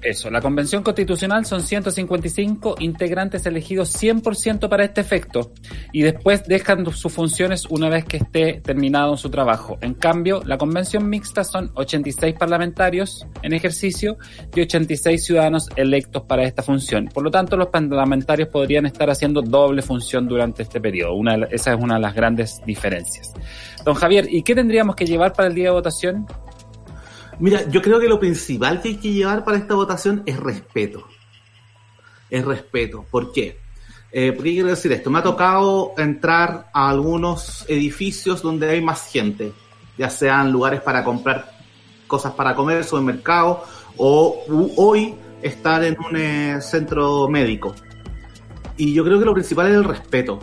Eso, la Convención Constitucional son 155 integrantes elegidos 100% para este efecto y después dejan sus funciones una vez que esté terminado su trabajo. En cambio, la Convención Mixta son 86 parlamentarios en ejercicio y 86 ciudadanos electos para esta función. Por lo tanto, los parlamentarios podrían estar haciendo doble función durante este periodo. Una, esa es una de las grandes diferencias. Don Javier, ¿y qué tendríamos que llevar para el día de votación? Mira, yo creo que lo principal que hay que llevar para esta votación es respeto. Es respeto. ¿Por qué? Eh, ¿Por qué quiero decir esto? Me ha tocado entrar a algunos edificios donde hay más gente, ya sean lugares para comprar cosas para comer, supermercado, o hoy estar en un eh, centro médico. Y yo creo que lo principal es el respeto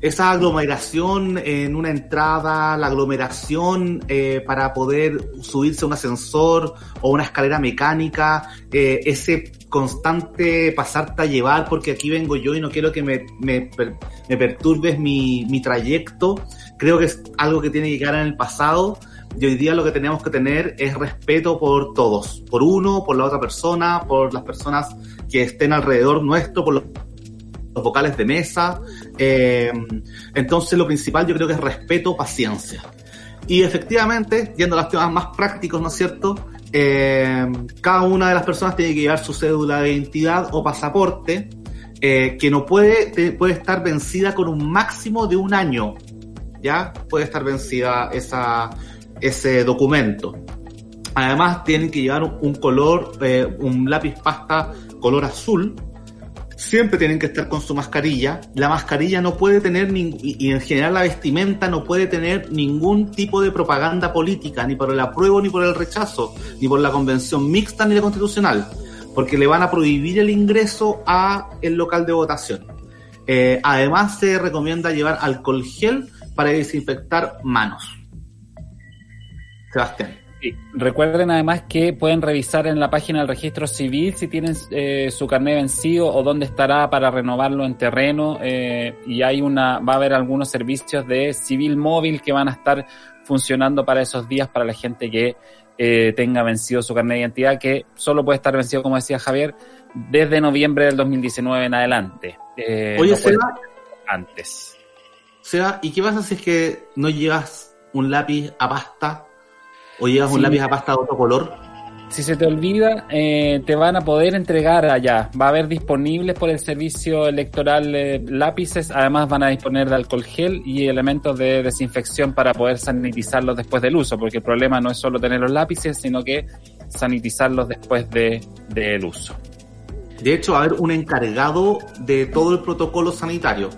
esa aglomeración en una entrada, la aglomeración eh, para poder subirse a un ascensor o una escalera mecánica, eh, ese constante pasarte a llevar porque aquí vengo yo y no quiero que me, me, me perturbes mi, mi trayecto, creo que es algo que tiene que quedar en el pasado. Y hoy día lo que tenemos que tener es respeto por todos, por uno, por la otra persona, por las personas que estén alrededor nuestro, por los vocales de mesa. Eh, entonces lo principal yo creo que es respeto, paciencia. Y efectivamente, yendo a los temas más prácticos, ¿no es cierto? Eh, cada una de las personas tiene que llevar su cédula de identidad o pasaporte, eh, que no puede, puede estar vencida con un máximo de un año. ¿Ya? Puede estar vencida esa, ese documento. Además, tienen que llevar un color, un lápiz pasta color azul, siempre tienen que estar con su mascarilla. La mascarilla no puede tener, y en general la vestimenta no puede tener ningún tipo de propaganda política, ni por el apruebo, ni por el rechazo, ni por la convención mixta, ni la constitucional, porque le van a prohibir el ingreso a el local de votación. Eh, además se recomienda llevar alcohol gel para desinfectar manos. Sebastián. Recuerden además que pueden revisar en la página del registro civil si tienen eh, su carnet vencido o dónde estará para renovarlo en terreno eh, y hay una va a haber algunos servicios de civil móvil que van a estar funcionando para esos días para la gente que eh, tenga vencido su carnet de identidad que solo puede estar vencido como decía Javier desde noviembre del 2019 en adelante. Oye, Seba, antes. Seba, ¿y qué pasa si es que no llevas un lápiz a pasta o llevas un lápiz a pasta de otro color. Si se te olvida, eh, te van a poder entregar allá. Va a haber disponibles por el servicio electoral eh, lápices. Además, van a disponer de alcohol gel y elementos de desinfección para poder sanitizarlos después del uso, porque el problema no es solo tener los lápices, sino que sanitizarlos después del de, uso. De hecho, va a haber un encargado de todo el protocolo sanitario.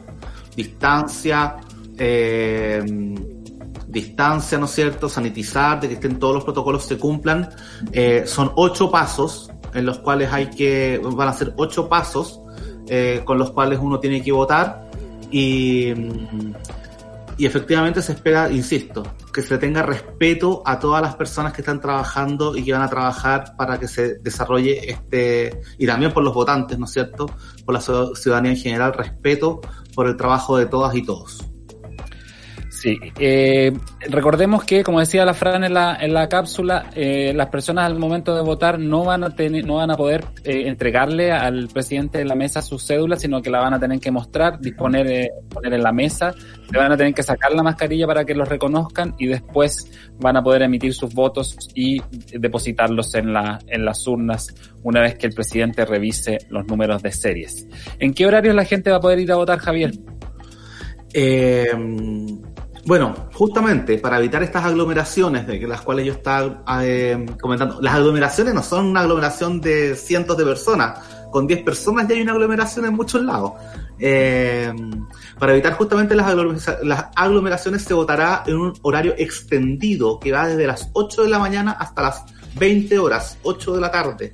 Distancia, eh, distancia, ¿no es cierto? Sanitizar, de que estén todos los protocolos se cumplan. Eh, son ocho pasos en los cuales hay que, van a ser ocho pasos eh, con los cuales uno tiene que votar y, y efectivamente se espera, insisto, que se tenga respeto a todas las personas que están trabajando y que van a trabajar para que se desarrolle este, y también por los votantes, ¿no es cierto? Por la ciudadanía en general, respeto por el trabajo de todas y todos. Sí, eh, recordemos que, como decía la Fran en la, en la cápsula, eh, las personas al momento de votar no van a tener, no van a poder eh, entregarle al presidente de la mesa su cédula, sino que la van a tener que mostrar, disponer, eh, poner en la mesa, le van a tener que sacar la mascarilla para que los reconozcan y después van a poder emitir sus votos y depositarlos en la, en las urnas una vez que el presidente revise los números de series. ¿En qué horario la gente va a poder ir a votar, Javier? Eh, bueno, justamente para evitar estas aglomeraciones de las cuales yo estaba eh, comentando, las aglomeraciones no son una aglomeración de cientos de personas, con 10 personas ya hay una aglomeración en muchos lados. Eh, para evitar justamente las, las aglomeraciones se votará en un horario extendido que va desde las 8 de la mañana hasta las 20 horas, 8 de la tarde.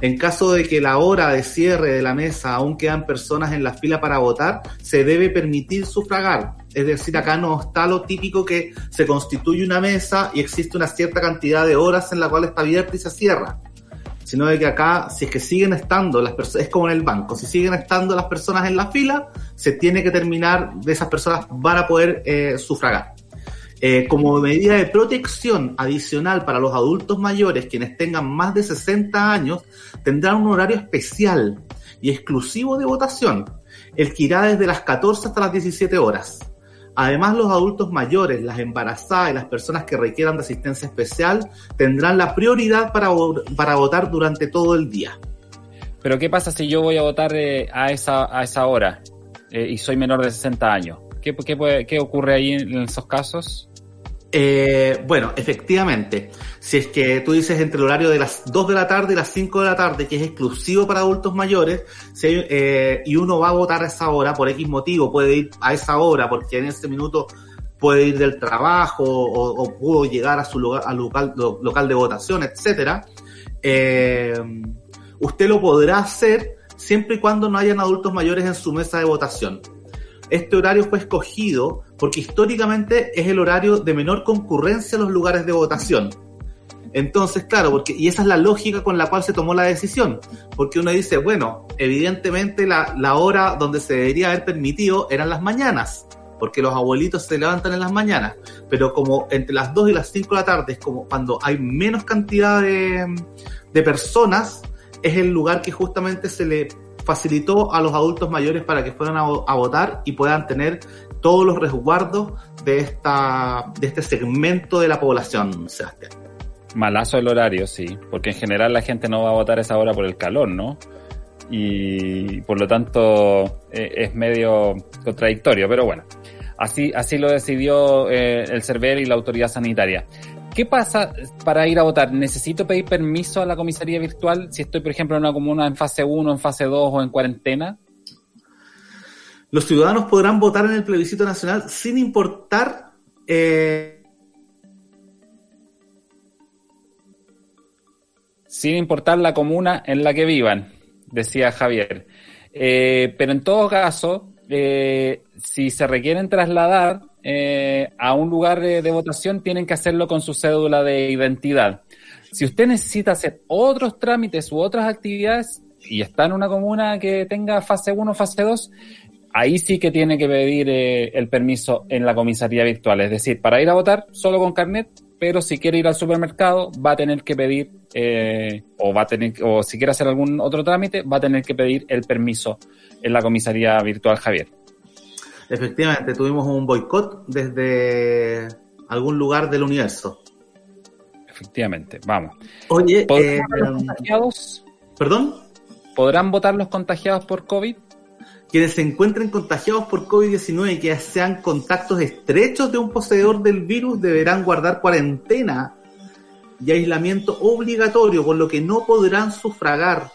En caso de que la hora de cierre de la mesa aún quedan personas en la fila para votar, se debe permitir sufragar. Es decir, acá no está lo típico que se constituye una mesa y existe una cierta cantidad de horas en la cual está abierta y se cierra. Sino de que acá, si es que siguen estando las personas, es como en el banco, si siguen estando las personas en la fila, se tiene que terminar, de esas personas van a poder eh, sufragar. Eh, como medida de protección adicional para los adultos mayores, quienes tengan más de 60 años, tendrán un horario especial y exclusivo de votación, el que irá desde las 14 hasta las 17 horas. Además, los adultos mayores, las embarazadas y las personas que requieran de asistencia especial tendrán la prioridad para, para votar durante todo el día. Pero ¿qué pasa si yo voy a votar eh, a, esa, a esa hora eh, y soy menor de 60 años? ¿Qué, qué, qué ocurre ahí en esos casos? Eh, bueno, efectivamente, si es que tú dices entre el horario de las 2 de la tarde y las 5 de la tarde, que es exclusivo para adultos mayores, eh, y uno va a votar a esa hora por X motivo, puede ir a esa hora porque en ese minuto puede ir del trabajo o, pudo llegar a su lugar, al local, local de votación, etcétera, eh, usted lo podrá hacer siempre y cuando no hayan adultos mayores en su mesa de votación. Este horario fue escogido porque históricamente es el horario de menor concurrencia en los lugares de votación. Entonces, claro, porque, y esa es la lógica con la cual se tomó la decisión, porque uno dice, bueno, evidentemente la, hora donde se debería haber permitido eran las mañanas, porque los abuelitos se levantan en las mañanas, pero como entre las 2 y las 5 de la tarde es como cuando hay menos cantidad de, de personas, es el lugar que justamente se le facilitó a los adultos mayores para que fueran a, votar y puedan tener todos los resguardos de, esta, de este segmento de la población, Sebastián. Malazo el horario, sí, porque en general la gente no va a votar esa hora por el calor, ¿no? Y por lo tanto eh, es medio contradictorio, pero bueno, así, así lo decidió eh, el CERVER y la autoridad sanitaria. ¿Qué pasa para ir a votar? ¿Necesito pedir permiso a la comisaría virtual si estoy, por ejemplo, en una comuna en fase 1, en fase 2 o en cuarentena? los ciudadanos podrán votar en el plebiscito nacional sin importar eh, sin importar la comuna en la que vivan, decía Javier. Eh, pero en todo caso, eh, si se requieren trasladar a un lugar de, votación, tienen que hacerlo con su cédula de identidad. Si usted necesita hacer otros trámites u otras actividades y está en una comuna que tenga fase 1, fase 2, ahí sí que tiene que pedir eh, el permiso en la comisaría virtual. Es decir, para ir a votar solo con carnet, pero si quiere ir al supermercado va a tener que pedir, eh, o va a tener, o si quiere hacer algún otro trámite, va a tener que pedir el permiso en la comisaría virtual Javier. Efectivamente, tuvimos un boicot desde algún lugar del universo. Efectivamente, vamos. Oye, eh, los contagiados? ¿Perdón? ¿Podrán votar los contagiados por COVID? quienes se encuentren contagiados por COVID-19 y que sean contactos estrechos de un poseedor del virus deberán guardar cuarentena y aislamiento obligatorio, por lo que no podrán sufragar,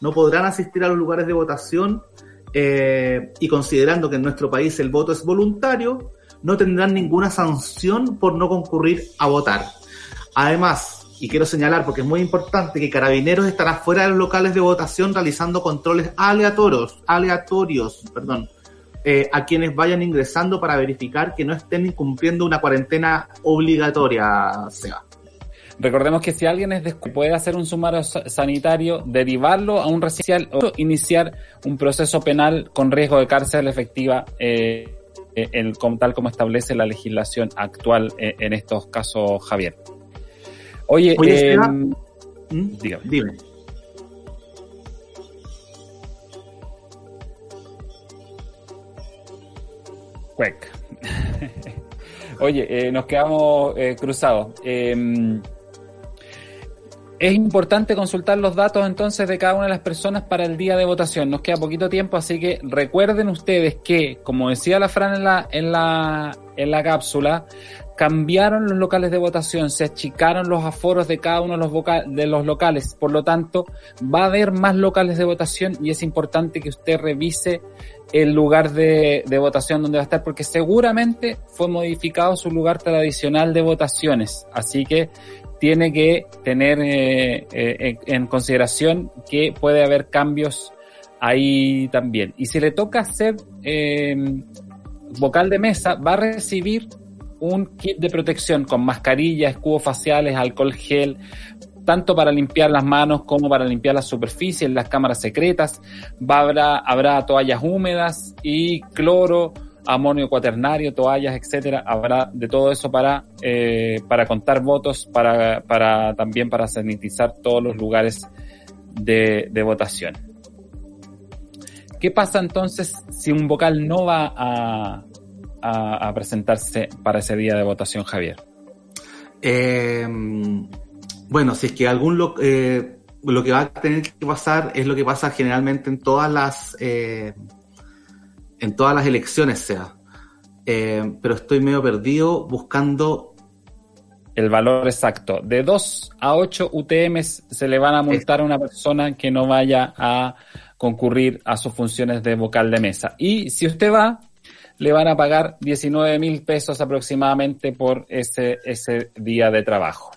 no podrán asistir a los lugares de votación eh, y considerando que en nuestro país el voto es voluntario, no tendrán ninguna sanción por no concurrir a votar. Además, y quiero señalar porque es muy importante que Carabineros estará fuera de los locales de votación realizando controles aleatorios, aleatorios, perdón, eh, a quienes vayan ingresando para verificar que no estén incumpliendo una cuarentena obligatoria, Seba. Recordemos que si alguien es puede hacer un sumario sanitario, derivarlo a un residencial o iniciar un proceso penal con riesgo de cárcel efectiva, eh, eh tal como establece la legislación actual eh, en estos casos, Javier. Oye, eh, dime. Oye, eh, nos quedamos cruzados. Es importante consultar los datos entonces de cada una de las personas para el día de votación. Nos queda poquito tiempo, así que recuerden ustedes que, como decía la Fran en la, en la, en la cápsula, cambiaron los locales de votación, se achicaron los aforos de cada uno de los, de los locales, por lo tanto va a haber más locales de votación y es importante que usted revise el lugar de, votación donde va a estar, porque seguramente fue modificado su lugar tradicional de votaciones, así que tiene que tener eh, eh, en consideración que puede haber cambios ahí también. Y si le toca hacer eh, vocal de mesa, va a recibir un kit de protección con mascarilla, escudos faciales, alcohol gel, tanto para limpiar las manos como para limpiar las superficies, las cámaras secretas. Va, habrá, habrá toallas húmedas y cloro, amonio cuaternario, toallas, etcétera. Habrá de todo eso para, eh, para contar votos, para, para también para sanitizar todos los lugares de, votación. ¿Qué pasa entonces si un vocal no va a, a, presentarse para ese día de votación, Javier? Eh, bueno, si es que algún lo, eh, lo que va a tener que pasar es lo que pasa generalmente en todas las eh, en todas las elecciones sea. Eh, pero estoy medio perdido buscando el valor exacto. De 2 a 8 UTMs se le van a multar a una persona que no vaya a concurrir a sus funciones de vocal de mesa. Y si usted va, le van a pagar 19 mil pesos aproximadamente por ese, ese día de trabajo.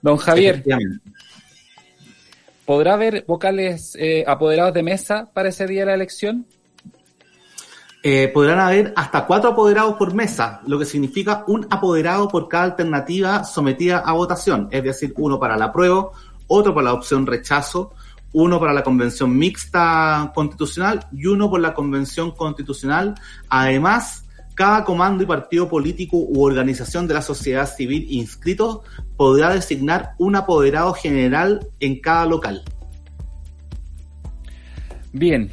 Don Javier, ¿podrá haber vocales eh, apoderados de mesa para ese día de la elección? Eh, podrán haber hasta cuatro apoderados por mesa, lo que significa un apoderado por cada alternativa sometida a votación, es decir, uno para la prueba, otro para la opción rechazo, uno para la convención mixta constitucional y uno por la convención constitucional. Además, cada comando y partido político u organización de la sociedad civil inscrito podrá designar un apoderado general en cada local. Bien,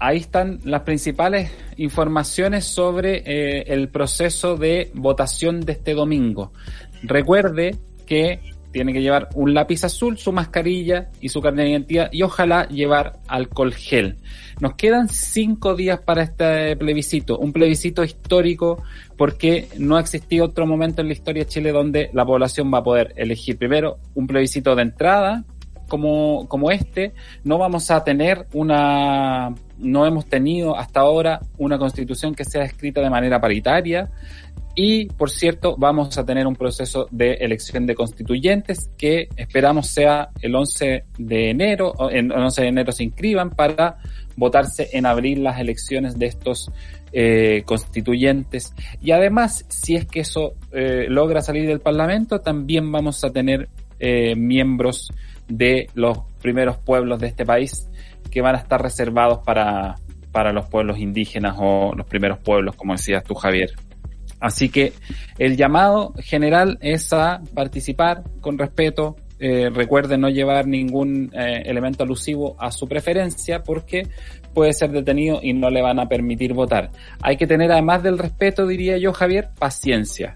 ahí están las principales informaciones sobre eh, el proceso de votación de este domingo. Recuerde que tiene que llevar un lápiz azul, su mascarilla y su carnet de identidad y ojalá llevar alcohol gel. Nos quedan cinco días para este plebiscito, un plebiscito histórico porque no ha existido otro momento en la historia de Chile donde la población va a poder elegir primero un plebiscito de entrada como, como este, no vamos a tener una, no hemos tenido hasta ahora una constitución que sea escrita de manera paritaria, y, por cierto, vamos a tener un proceso de elección de constituyentes que esperamos sea el 11 de enero, en el 11 de enero se inscriban para votarse en abril las elecciones de estos eh, constituyentes. Y además, si es que eso eh, logra salir del Parlamento, también vamos a tener eh, miembros de los primeros pueblos de este país que van a estar reservados para, para los pueblos indígenas o los primeros pueblos, como decías tú, Javier. Así que el llamado general es a participar con respeto. Eh, recuerden no llevar ningún eh, elemento alusivo a su preferencia porque puede ser detenido y no le van a permitir votar. Hay que tener, además del respeto, diría yo, Javier, paciencia.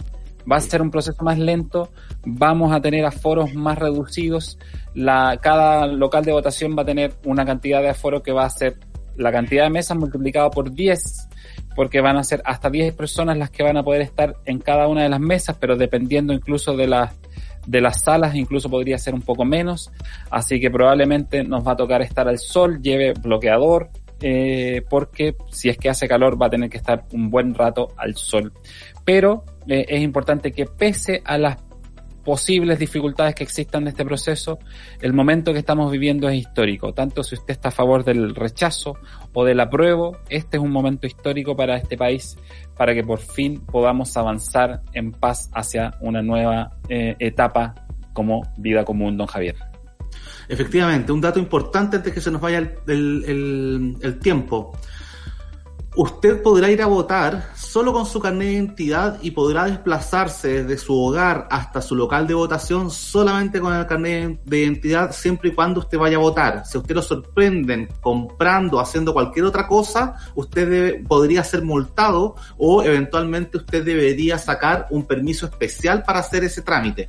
Va a ser un proceso más lento, vamos a tener aforos más reducidos, la, cada local de votación va a tener una cantidad de aforo que va a ser la cantidad de mesas multiplicado por 10 porque van a ser hasta 10 personas las que van a poder estar en cada una de las mesas, pero dependiendo incluso de las de las salas incluso podría ser un poco menos, así que probablemente nos va a tocar estar al sol, lleve bloqueador, eh, porque si es que hace calor va a tener que estar un buen rato al sol. Pero eh, es importante que pese a las posibles dificultades que existan en este proceso, el momento que estamos viviendo es histórico. Tanto si usted está a favor del rechazo o del apruebo, este es un momento histórico para este país, para que por fin podamos avanzar en paz hacia una nueva eh, etapa como vida común, don Javier. Efectivamente, un dato importante antes que se nos vaya el tiempo. Usted podrá ir a votar solo con su carnet de identidad y podrá desplazarse desde su hogar hasta su local de votación solamente con el carnet de identidad siempre y cuando usted vaya a votar. Si usted lo sorprenden comprando, haciendo cualquier otra cosa, usted podría ser multado o eventualmente usted debería sacar un permiso especial para hacer ese trámite.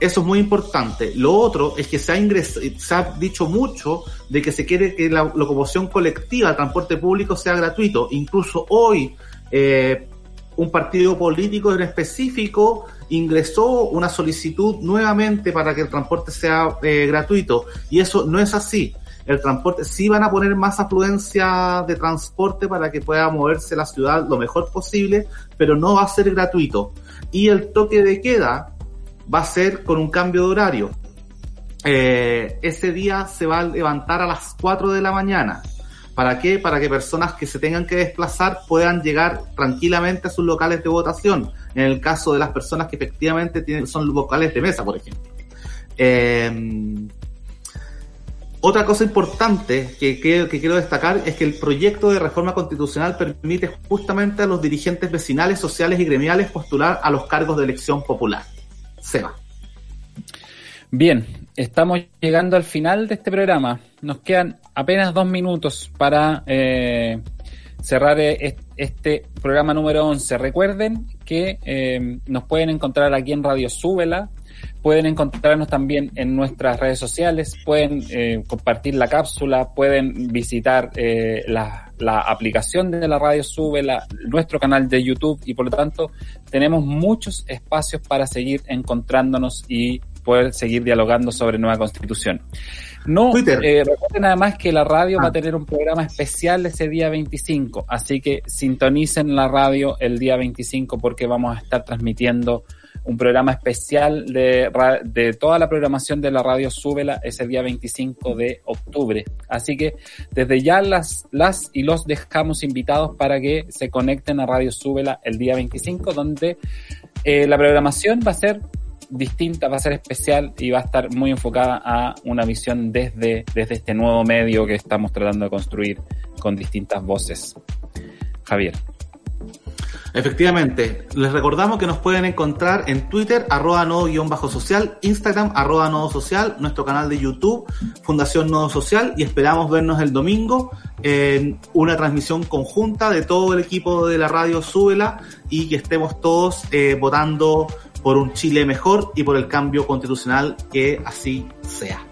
Eso es muy importante. Lo otro es que se ha, se ha dicho mucho de que se quiere que la locomoción colectiva, el transporte público sea gratuito. Incluso hoy, eh, un partido político en específico ingresó una solicitud nuevamente para que el transporte sea eh, gratuito. Y eso no es así. El transporte, sí van a poner más afluencia de transporte para que pueda moverse la ciudad lo mejor posible, pero no va a ser gratuito. Y el toque de queda, va a ser con un cambio de horario. Eh, ese día se va a levantar a las 4 de la mañana. ¿Para qué? Para que personas que se tengan que desplazar puedan llegar tranquilamente a sus locales de votación. En el caso de las personas que efectivamente tienen, son locales de mesa, por ejemplo. Eh, Otra cosa importante que, quiero destacar es que el proyecto de reforma constitucional permite justamente a los dirigentes vecinales, sociales y gremiales postular a los cargos de elección popular. Seba. Bien, estamos llegando al final de este programa. Nos quedan apenas dos minutos para eh, cerrar e-, este programa número 11. Recuerden que eh, nos pueden encontrar aquí en Radio Súbela Pueden encontrarnos también en nuestras redes sociales, pueden eh, compartir la cápsula, pueden visitar eh, la, aplicación de la radio Sube, la, nuestro canal de YouTube y por lo tanto tenemos muchos espacios para seguir encontrándonos y poder seguir dialogando sobre nueva constitución. No, eh, recuerden además que la radio va a ah. tener un programa especial ese día 25, así que sintonicen la radio el día 25 porque vamos a estar transmitiendo un programa especial de, de toda la programación de la radio Súbela ese día 25 de octubre. Así que desde ya las, las y los dejamos invitados para que se conecten a Radio Súbela el día 25, donde eh, la programación va a ser distinta, va a ser especial y va a estar muy enfocada a una visión desde, desde este nuevo medio que estamos tratando de construir con distintas voces. Javier. Efectivamente, les recordamos que nos pueden encontrar en Twitter, arroba nodo-social, Instagram, arroba nodo social, nuestro canal de YouTube, Fundación Nodo Social, y esperamos vernos el domingo en una transmisión conjunta de todo el equipo de la radio Súbela y que estemos todos eh, votando por un Chile mejor y por el cambio constitucional que así sea.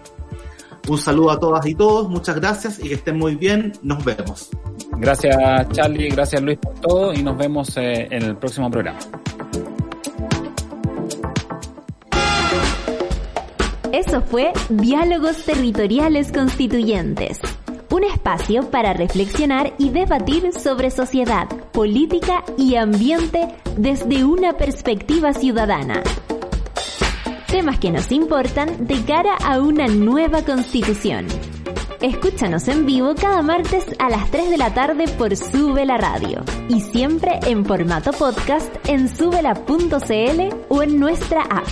Un saludo a todas y todos, muchas gracias y que estén muy bien, nos vemos. Gracias Charlie, gracias Luis por todo y nos vemos eh, en el próximo programa. Eso fue Diálogos Territoriales Constituyentes, un espacio para reflexionar y debatir sobre sociedad, política y ambiente desde una perspectiva ciudadana. Temas que nos importan de cara a una nueva constitución. Escúchanos en vivo cada martes a las 3 de la tarde por Sube la Radio y siempre en formato podcast en subela.cl o en nuestra app.